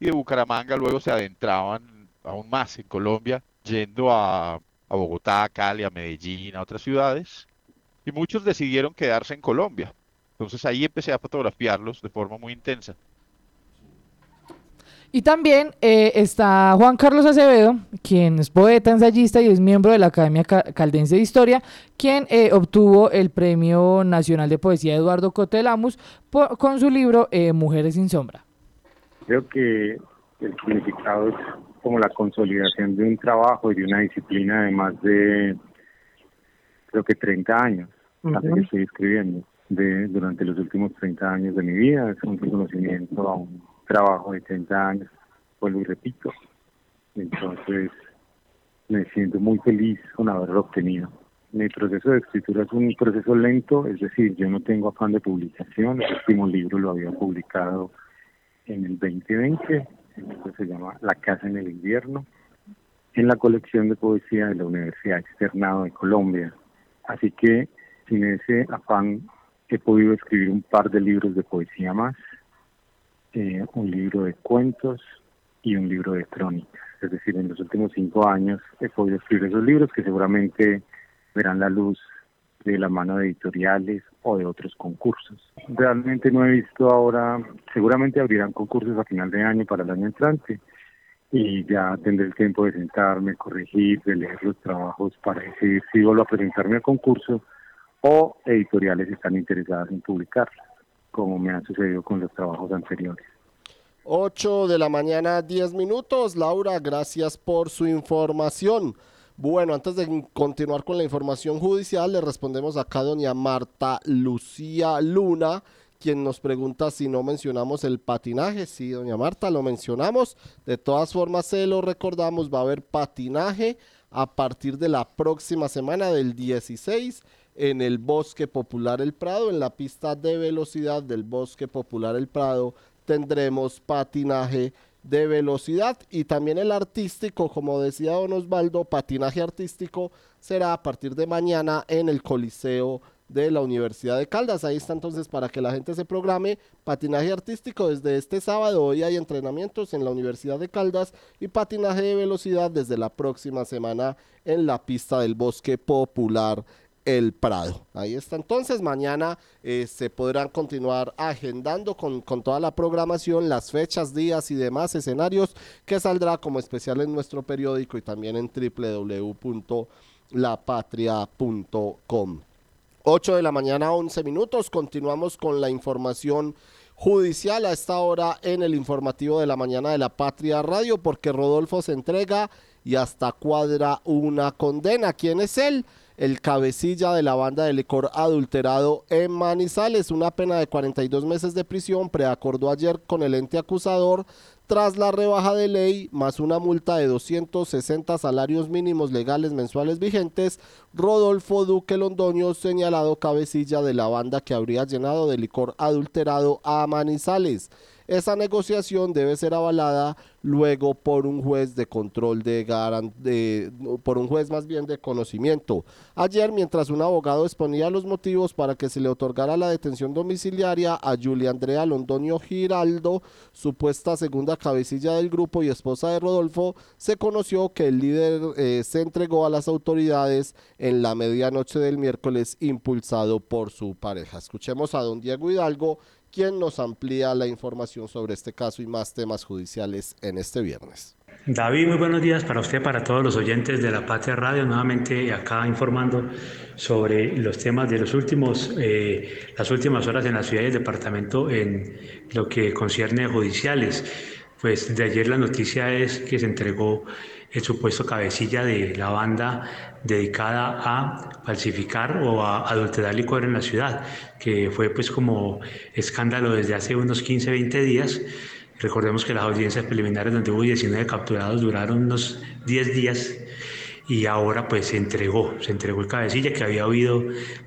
Y de Bucaramanga luego se adentraban aún más en Colombia, yendo a, a Bogotá, a Cali, a Medellín, a otras ciudades. Y muchos decidieron quedarse en Colombia. Entonces ahí empecé a fotografiarlos de forma muy intensa. Y también eh, está Juan Carlos Acevedo, quien es poeta, ensayista y es miembro de la Academia Caldense de Historia, quien eh, obtuvo el Premio Nacional de Poesía Eduardo Cotelamus con su libro eh, Mujeres sin Sombra. Creo que el significado es como la consolidación de un trabajo y de una disciplina de más de, creo que 30 años, que estoy escribiendo, de, durante los últimos 30 años de mi vida. Es un reconocimiento a un trabajo de 30 años, vuelvo y repito. Entonces, me siento muy feliz con haberlo obtenido. Mi proceso de escritura es un proceso lento, es decir, yo no tengo afán de publicación. El último libro lo había publicado en el 2020, se llama La Casa en el Invierno, en la colección de poesía de la Universidad Externado de Colombia. Así que, sin ese afán, he podido escribir un par de libros de poesía más eh, un libro de cuentos y un libro de crónicas. Es decir, en los últimos cinco años he podido escribir esos libros que seguramente verán la luz de la mano de editoriales o de otros concursos. Realmente no he visto ahora, seguramente abrirán concursos a final de año para el año entrante y ya tendré el tiempo de sentarme, corregir, de leer los trabajos para decidir si vuelvo a presentarme al concurso o editoriales están interesadas en publicarlas como me ha sucedido con los trabajos anteriores. 8 de la mañana, 10 minutos. Laura, gracias por su información. Bueno, antes de continuar con la información judicial, le respondemos acá a doña Marta Lucía Luna, quien nos pregunta si no mencionamos el patinaje. Sí, doña Marta, lo mencionamos. De todas formas, se lo recordamos, va a haber patinaje a partir de la próxima semana del 16 en el Bosque Popular El Prado, en la pista de velocidad del Bosque Popular El Prado, tendremos patinaje de velocidad y también el artístico, como decía don Osvaldo, patinaje artístico será a partir de mañana en el Coliseo de la Universidad de Caldas. Ahí está entonces para que la gente se programe patinaje artístico desde este sábado. Hoy hay entrenamientos en la Universidad de Caldas y patinaje de velocidad desde la próxima semana en la pista del Bosque Popular el Prado. Ahí está entonces, mañana eh, se podrán continuar agendando con, con, toda la programación, las fechas, días y demás escenarios que saldrá como especial en nuestro periódico y también en www.lapatria.com. 8 de la mañana, 11 minutos, continuamos con la información judicial a esta hora en el informativo de la mañana de la Patria Radio porque Rodolfo se entrega y hasta cuadra una condena. ¿Quién es él? El cabecilla de la banda de licor adulterado en Manizales. Una pena de 42 meses de prisión preacordó ayer con el ente acusador tras la rebaja de ley más una multa de 260 salarios mínimos legales mensuales vigentes, Rodolfo Duque Londoño señalado cabecilla de la banda que habría llenado de licor adulterado a Manizales. Esa negociación debe ser avalada luego por un juez de control de, de por un juez más bien de conocimiento. Ayer, mientras un abogado exponía los motivos para que se le otorgara la detención domiciliaria a Julia Andrea Londoño Giraldo, supuesta segunda cabecilla del grupo y esposa de Rodolfo, se conoció que el líder eh, se entregó a las autoridades en la medianoche del miércoles impulsado por su pareja. Escuchemos a don Diego Hidalgo, quien nos amplía la información sobre este caso y más temas judiciales en este viernes. David, muy buenos días para usted, para todos los oyentes de la Patria Radio, nuevamente acá informando sobre los temas de los últimos, eh, las últimas horas en la ciudad y el departamento en lo que concierne judiciales. Pues de ayer la noticia es que se entregó el supuesto cabecilla de la banda dedicada a falsificar o a adulterar licor en la ciudad, que fue pues como escándalo desde hace unos 15, 20 días. Recordemos que las audiencias preliminares donde hubo 19 capturados duraron unos 10 días y ahora pues se entregó, se entregó el cabecilla que había oído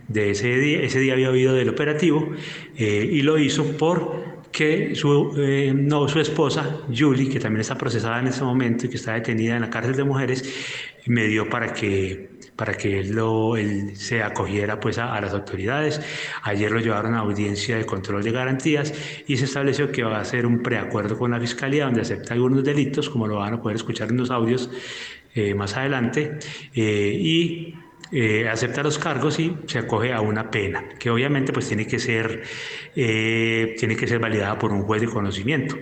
de ese día, ese día había oído del operativo eh, y lo hizo por que su, eh, no, su esposa, Julie, que también está procesada en ese momento y que está detenida en la cárcel de mujeres, me dio para que, para que él, lo, él se acogiera pues, a, las autoridades. Ayer lo llevaron a audiencia de control de garantías y se estableció que va a hacer un preacuerdo con la fiscalía donde acepta algunos delitos, como lo van a poder escuchar en los audios eh, más adelante. Eh, y eh, acepta los cargos y se acoge a una pena, que obviamente pues tiene que ser, eh, tiene que ser validada por un juez de conocimiento.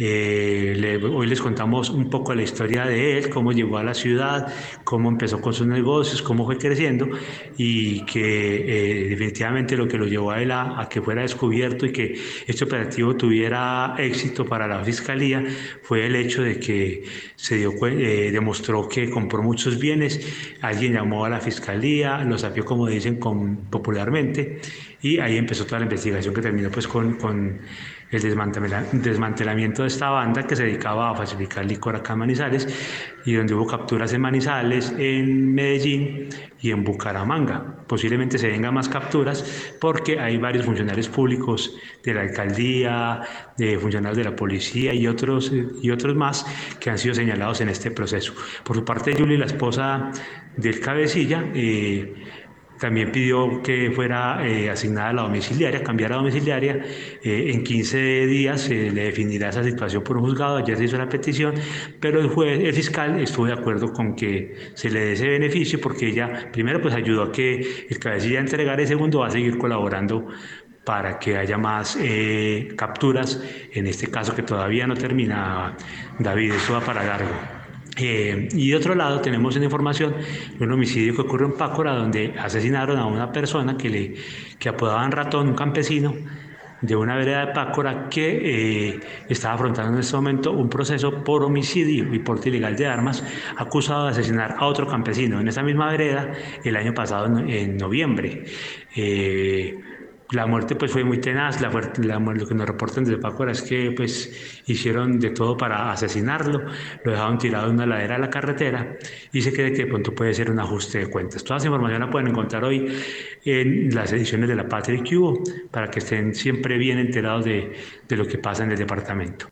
Eh, hoy les contamos un poco la historia de él, cómo llegó a la ciudad, cómo empezó con sus negocios, cómo fue creciendo y que eh, definitivamente lo que lo llevó a él a, que fuera descubierto y que este operativo tuviera éxito para la fiscalía fue el hecho de que se dio, eh, demostró que compró muchos bienes, alguien llamó a la fiscalía, lo sapió como dicen con, popularmente y ahí empezó toda la investigación que terminó pues con, con el desmantelamiento de esta banda que se dedicaba a falsificar licor acá en Manizales y donde hubo capturas en Manizales, en Medellín y en Bucaramanga. Posiblemente se vengan más capturas porque hay varios funcionarios públicos de la alcaldía, de funcionarios de la policía y otros, y otros más que han sido señalados en este proceso. Por su parte, Julie, la esposa del cabecilla, eh, también pidió que fuera eh, asignada la domiciliaria, cambiar a domiciliaria. Eh, en 15 días se le definirá esa situación por un juzgado. Ayer se hizo la petición, pero el, juez, el fiscal estuvo de acuerdo con que se le dé ese beneficio porque ella, primero, pues ayudó a que el cabecilla entregara y segundo, va a seguir colaborando para que haya más eh, capturas. En este caso que todavía no termina, David, eso va para largo. Eh, y de otro lado tenemos una información de un homicidio que ocurrió en Pácora donde asesinaron a una persona que, le, que apodaban ratón, un campesino de una vereda de Pácora que eh, estaba afrontando en este momento un proceso por homicidio y porte ilegal de armas, acusado de asesinar a otro campesino en esa misma vereda el año pasado en, noviembre. Eh, la muerte pues fue muy tenaz, la, lo que nos reportan desde Paco es que pues hicieron de todo para asesinarlo, lo dejaron tirado en una ladera de la carretera y se cree que de pronto puede ser un ajuste de cuentas. Toda esa información la pueden encontrar hoy en las ediciones de La Patria y Cubo para que estén siempre bien enterados de lo que pasa en el departamento.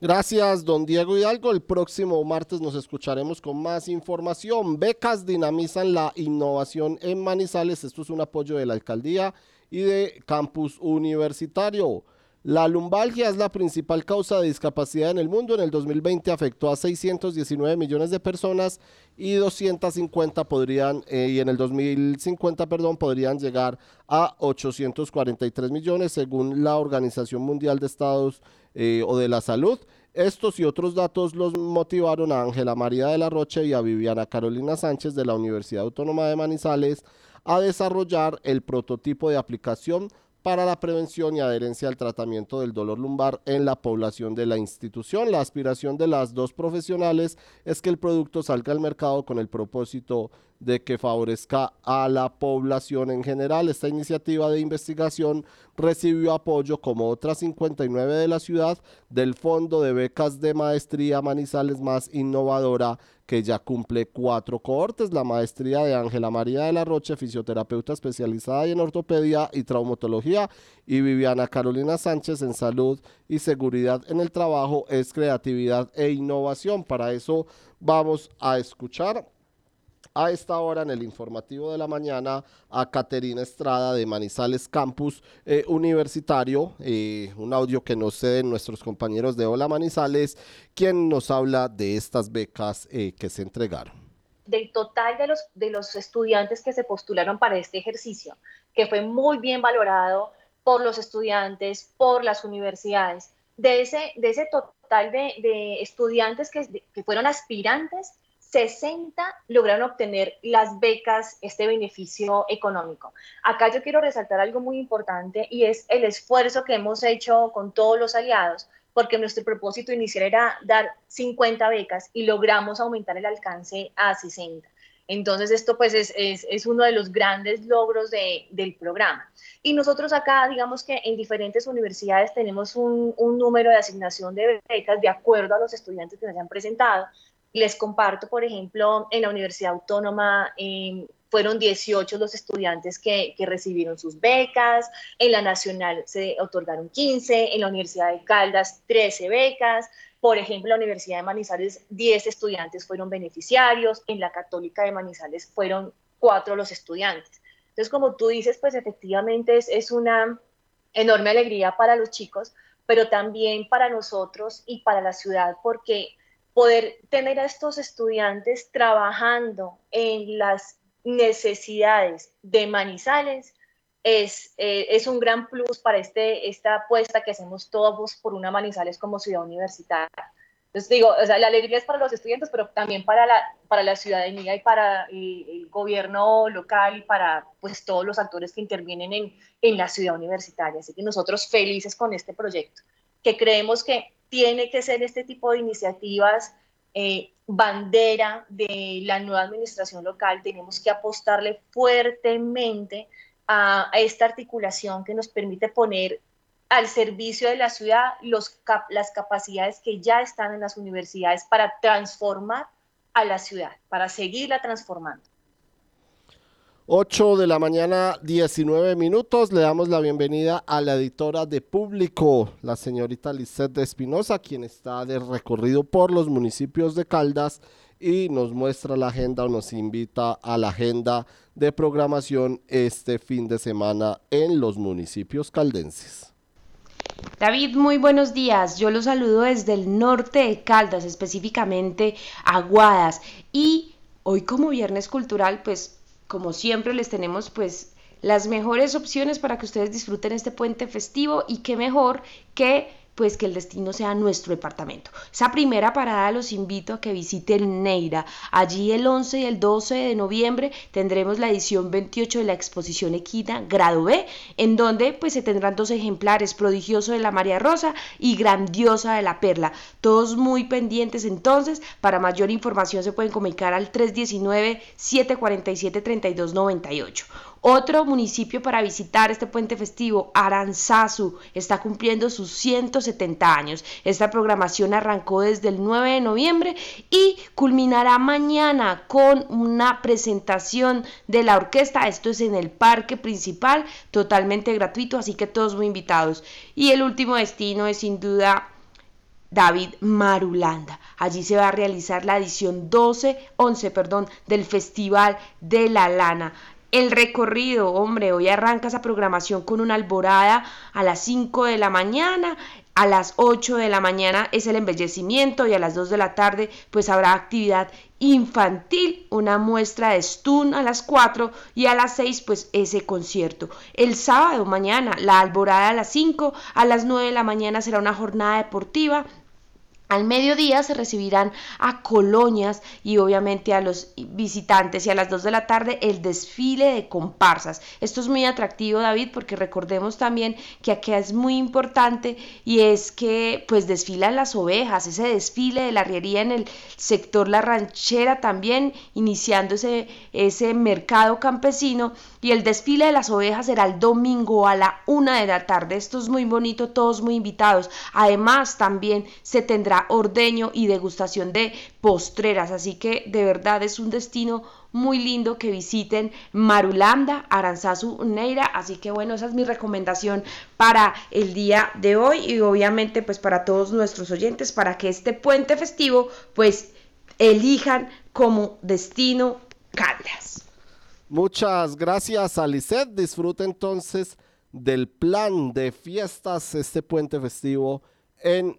Gracias, don Diego Hidalgo. El próximo martes nos escucharemos con más información. Becas dinamizan la innovación en Manizales. Esto es un apoyo de la alcaldía y de campus universitario. La lumbalgia es la principal causa de discapacidad en el mundo. En el 2020 afectó a 619 millones de personas y 250 podrían, eh, y en el 2050, perdón, podrían llegar a 843 millones según la Organización Mundial de Estados eh, o de la Salud. Estos y otros datos los motivaron a Ángela María de la Roche y a Viviana Carolina Sánchez de la Universidad Autónoma de Manizales a desarrollar el prototipo de aplicación para la prevención y adherencia al tratamiento del dolor lumbar en la población de la institución. La aspiración de las dos profesionales es que el producto salga al mercado con el propósito de que favorezca a la población en general. Esta iniciativa de investigación recibió apoyo, como otras 59 de la ciudad, del Fondo de Becas de Maestría Manizales Más Innovadora, que ya cumple cuatro cohortes. La maestría de Ángela María de la Roche, fisioterapeuta especializada en ortopedia y traumatología, y Viviana Carolina Sánchez en salud y seguridad en el trabajo, es creatividad e innovación. Para eso vamos a escuchar a esta hora en el informativo de la mañana a Caterina Estrada de Manizales Campus eh, Universitario, eh, un audio que nos ceden nuestros compañeros de Hola Manizales, quien nos habla de estas becas eh, que se entregaron. Del total de los, de los estudiantes que se postularon para este ejercicio, que fue muy bien valorado por los estudiantes, por las universidades, de ese, de ese total de, de estudiantes que, que fueron aspirantes, 60 lograron obtener las becas, este beneficio económico. Acá yo quiero resaltar algo muy importante y es el esfuerzo que hemos hecho con todos los aliados, porque nuestro propósito inicial era dar 50 becas y logramos aumentar el alcance a 60. Entonces esto pues es, es, uno de los grandes logros de, del programa. Y nosotros acá, digamos que en diferentes universidades tenemos un, un número de asignación de becas de acuerdo a los estudiantes que se han presentado les comparto, por ejemplo, en la Universidad Autónoma em, fueron 18 los estudiantes que, recibieron sus becas, en la Nacional se otorgaron 15, en la Universidad de Caldas 13 becas, por ejemplo, en la Universidad de Manizales 10 estudiantes fueron beneficiarios, en la Católica de Manizales fueron 4 los estudiantes. Entonces, como tú dices, pues efectivamente es, es una enorme alegría para los chicos, pero también para nosotros y para la ciudad, porque poder tener a estos estudiantes trabajando en las necesidades de Manizales es, eh, es un gran plus para este, esta apuesta que hacemos todos por una Manizales como ciudad universitaria. Entonces digo, o sea, la alegría es para los estudiantes, pero también para la, para la ciudadanía y para el, gobierno local y para pues todos los actores que intervienen en, en la ciudad universitaria. Así que nosotros felices con este proyecto, que creemos que tiene que ser este tipo de iniciativas eh, bandera de la nueva administración local. Tenemos que apostarle fuertemente a, esta articulación que nos permite poner al servicio de la ciudad las capacidades que ya están en las universidades para transformar a la ciudad, para seguirla transformando. 8 de la mañana, 19 minutos. Le damos la bienvenida a la editora de Público, la señorita Lisette Espinosa, quien está de recorrido por los municipios de Caldas y nos muestra la agenda o nos invita a la agenda de programación este fin de semana en los municipios caldenses. David, muy buenos días. Yo los saludo desde el norte de Caldas, específicamente Aguadas. Y hoy como viernes cultural, pues como siempre les tenemos pues las mejores opciones para que ustedes disfruten este puente festivo y qué mejor que pues que el destino sea nuestro departamento. Esa primera parada los invito a que visiten Neira. Allí el 11 y el 12 de noviembre tendremos la edición 28 de la exposición Equina Grado B, en donde pues se tendrán dos ejemplares, Prodigioso de la María Rosa y Grandiosa de la Perla. Todos muy pendientes entonces. Para mayor información se pueden comunicar al 319 747 3298. Otro municipio para visitar este puente festivo, Aranzazu, está cumpliendo sus 170 años. Esta programación arrancó desde el 9 de noviembre y culminará mañana con una presentación de la orquesta. Esto es en el parque principal, totalmente gratuito, así que todos muy invitados. Y el último destino es sin duda David Marulanda. Allí se va a realizar la edición 12, 11, perdón, del Festival de la Lana. El recorrido, hombre, hoy arranca esa programación con una alborada a las 5 de la mañana, a las 8 de la mañana es el embellecimiento y a las 2 de la tarde pues habrá actividad infantil, una muestra de stun a las 4 y a las 6 pues ese concierto. El sábado mañana la alborada a las 5, a las 9 de la mañana será una jornada deportiva al mediodía se recibirán a colonias y obviamente a los visitantes y a las 2 de la tarde el desfile de comparsas. Esto es muy atractivo David porque recordemos también que aquí es muy importante y es que pues desfilan las ovejas, ese desfile de la arriería en el sector La Ranchera también iniciando ese, ese mercado campesino y el desfile de las ovejas será el domingo a la una de la tarde. Esto es muy bonito, todos muy invitados. Además también se tendrá ordeño y degustación de postreras. Así que de verdad es un destino muy lindo que visiten Marulanda, Aranzazu, Neira. Así que bueno, esa es mi recomendación para el día de hoy y obviamente pues para todos nuestros oyentes para que este puente festivo pues elijan como destino Caldas. Muchas gracias, Alicet. Disfrute entonces del plan de fiestas este puente festivo en,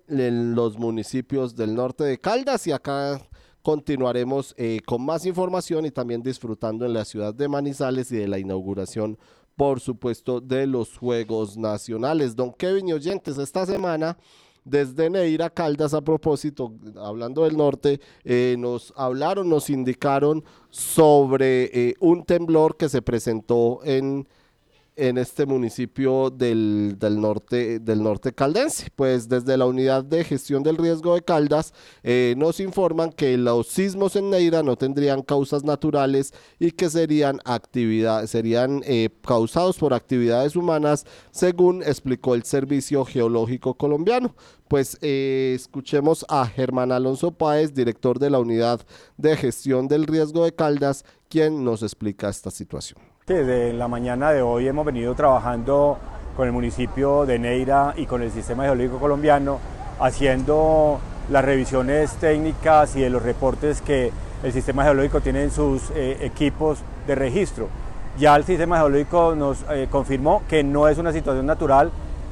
los municipios del norte de Caldas y acá continuaremos eh, con más información y también disfrutando en la ciudad de Manizales y de la inauguración, por supuesto, de los Juegos Nacionales. Don Kevin y oyentes, esta semana desde Neira Caldas a propósito, hablando del norte, eh, nos hablaron, nos indicaron sobre eh, un temblor que se presentó en en este municipio del, norte, del norte caldense. Pues desde la unidad de gestión del riesgo de Caldas eh, nos informan que los sismos en Neira no tendrían causas naturales y que serían, actividad, serían eh, causados por actividades humanas, según explicó el Servicio Geológico Colombiano. Pues eh, escuchemos a Germán Alonso Páez, director de la unidad de gestión del riesgo de Caldas, quien nos explica esta situación. Desde la mañana de hoy hemos venido trabajando con el municipio de Neira y con el Sistema Geológico Colombiano, haciendo las revisiones técnicas y de los reportes que el Sistema Geológico tiene en sus eh, equipos de registro. Ya el Sistema Geológico nos eh, confirmó que no es una situación natural,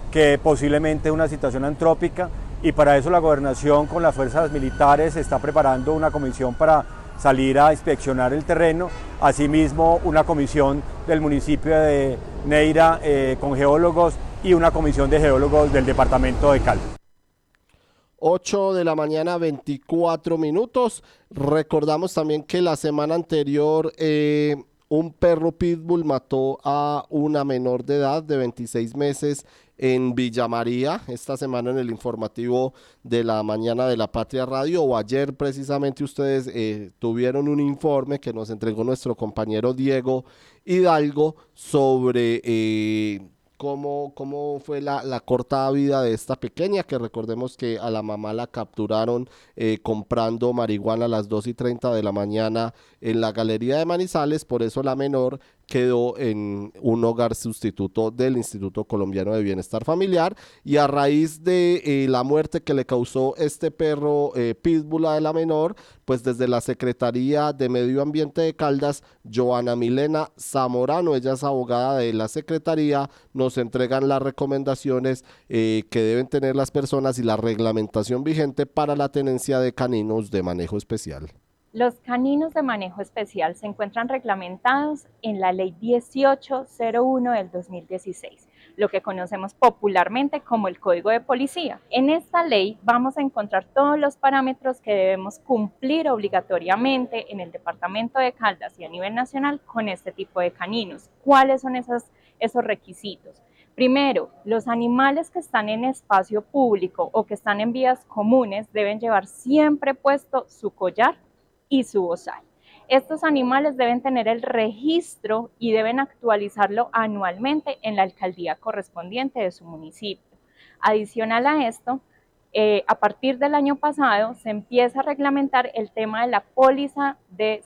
que posiblemente es una situación antrópica y para eso la gobernación con las fuerzas militares está preparando una comisión para salir a inspeccionar el terreno. Asimismo, una comisión del municipio de Neira eh, con geólogos y una comisión de geólogos del departamento de Cal. 8 de la mañana, 24 minutos. Recordamos también que la semana anterior eh, un perro pitbull mató a una menor de edad de 26 meses en Villa María, esta semana en el informativo de la mañana de la Patria Radio, o ayer precisamente ustedes eh, tuvieron un informe que nos entregó nuestro compañero Diego Hidalgo sobre eh, cómo, cómo fue la, la, corta vida de esta pequeña, que recordemos que a la mamá la capturaron eh, comprando marihuana a las 2 y 30 de la mañana en la galería de Manizales, por eso la menor quedó en un hogar sustituto del Instituto Colombiano de Bienestar Familiar y a raíz de eh, la muerte que le causó este perro eh, pitbull a la menor, pues desde la Secretaría de Medio Ambiente de Caldas, Joana Milena Zamorano, ella es abogada de la Secretaría, nos entregan las recomendaciones eh, que deben tener las personas y la reglamentación vigente para la tenencia de caninos de manejo especial. Los caninos de manejo especial se encuentran reglamentados en la Ley 1801 del 2016, lo que conocemos popularmente como el Código de Policía. En esta ley vamos a encontrar todos los parámetros que debemos cumplir obligatoriamente en el Departamento de Caldas y a nivel nacional con este tipo de caninos. ¿Cuáles son esos, requisitos? Primero, los animales que están en espacio público o que están en vías comunes deben llevar siempre puesto su collar y su bozal. Estos animales deben tener el registro y deben actualizarlo anualmente en la alcaldía correspondiente de su municipio. Adicional a esto, eh, a partir del año pasado se empieza a reglamentar el tema de la póliza de,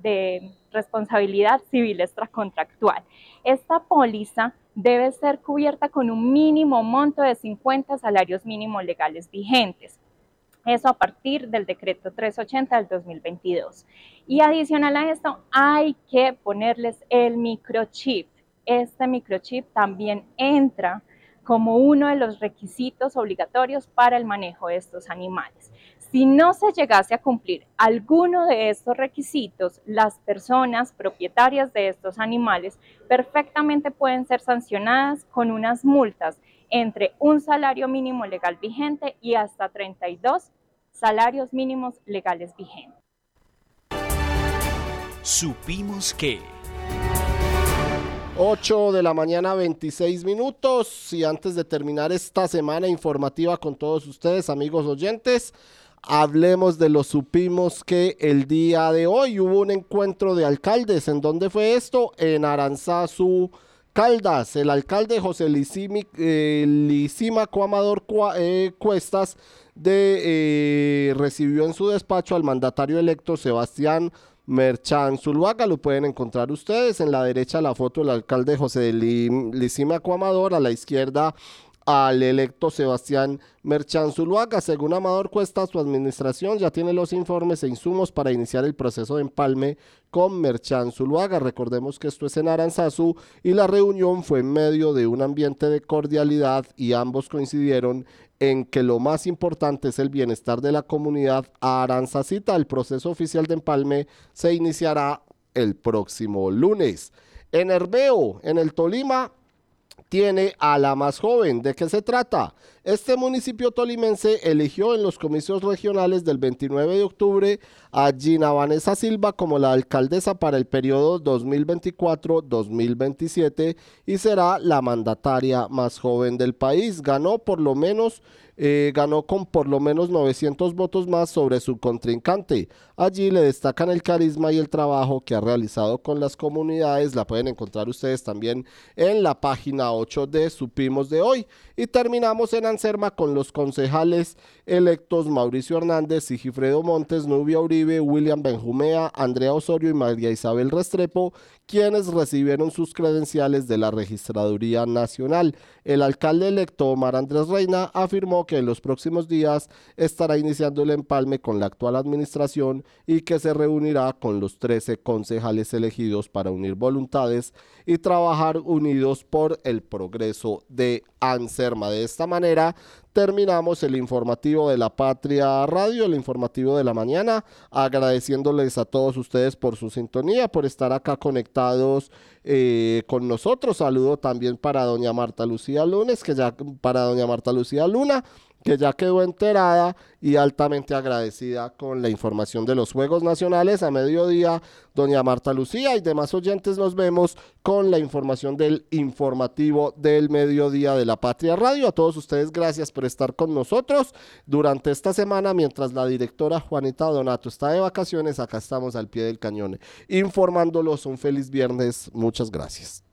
de responsabilidad civil extracontractual. Esta póliza debe ser cubierta con un mínimo monto de 50 salarios mínimos legales vigentes. Eso a partir del decreto 380 del 2022. Y adicional a esto, hay que ponerles el microchip. Este microchip también entra como uno de los requisitos obligatorios para el manejo de estos animales. Si no se llegase a cumplir alguno de estos requisitos, las personas propietarias de estos animales perfectamente pueden ser sancionadas con unas multas entre un salario mínimo legal vigente y hasta 32 salarios mínimos legales vigentes. Supimos que... 8 de la mañana 26 minutos y antes de terminar esta semana informativa con todos ustedes amigos oyentes, hablemos de lo supimos que el día de hoy hubo un encuentro de alcaldes. ¿En dónde fue esto? En Aranzazu, Caldas. El alcalde José Lisima eh, Coamador eh, Cuestas de, eh, recibió en su despacho al mandatario electo Sebastián Merchan Zuluaga. Lo pueden encontrar ustedes. En la derecha la foto del alcalde José Lisima Coamador, a la izquierda al electo Sebastián Merchan Zuluaga. Según Amador Cuesta, su administración ya tiene los informes e insumos para iniciar el proceso de empalme con Merchan Zuluaga. Recordemos que esto es en Aranzazu y la reunión fue en medio de un ambiente de cordialidad y ambos coincidieron en que lo más importante es el bienestar de la comunidad aranzacita. El proceso oficial de empalme se iniciará el próximo lunes. En Herbeo, en el Tolima, tiene a la más joven. ¿De qué se trata? Este municipio tolimense eligió en los comicios regionales del 29 de octubre a Gina Vanessa Silva como la alcaldesa para el periodo 2024-2027 y será la mandataria más joven del país. Ganó por lo menos eh, ganó con por lo menos 900 votos más sobre su contrincante. Allí le destacan el carisma y el trabajo que ha realizado con las comunidades. La pueden encontrar ustedes también en la página 8 de Supimos de hoy. Y terminamos en Anserma con los concejales electos Mauricio Hernández, Sigifredo Montes, Nubia Uribe, William Benjumea, Andrea Osorio y María Isabel Restrepo, quienes recibieron sus credenciales de la Registraduría Nacional. El alcalde electo Omar Andrés Reina afirmó que en los próximos días estará iniciando el empalme con la actual administración y que se reunirá con los 13 concejales elegidos para unir voluntades y trabajar unidos por el progreso de Anserma. De esta manera, terminamos el informativo de la Patria Radio, el informativo de la mañana, agradeciéndoles a todos ustedes por su sintonía, por estar acá conectados eh, con nosotros. Saludo también para doña Marta Lucía Lunes, que ya para doña Marta Lucía Luna, que ya quedó enterada y altamente agradecida con la información de los Juegos Nacionales. A mediodía, doña Marta Lucía y demás oyentes nos vemos con la información del informativo del mediodía de la Patria Radio. A todos ustedes, gracias por estar con nosotros durante esta semana, mientras la directora Juanita Donato está de vacaciones, acá estamos al pie del cañón informándolos. Un feliz viernes. Muchas gracias.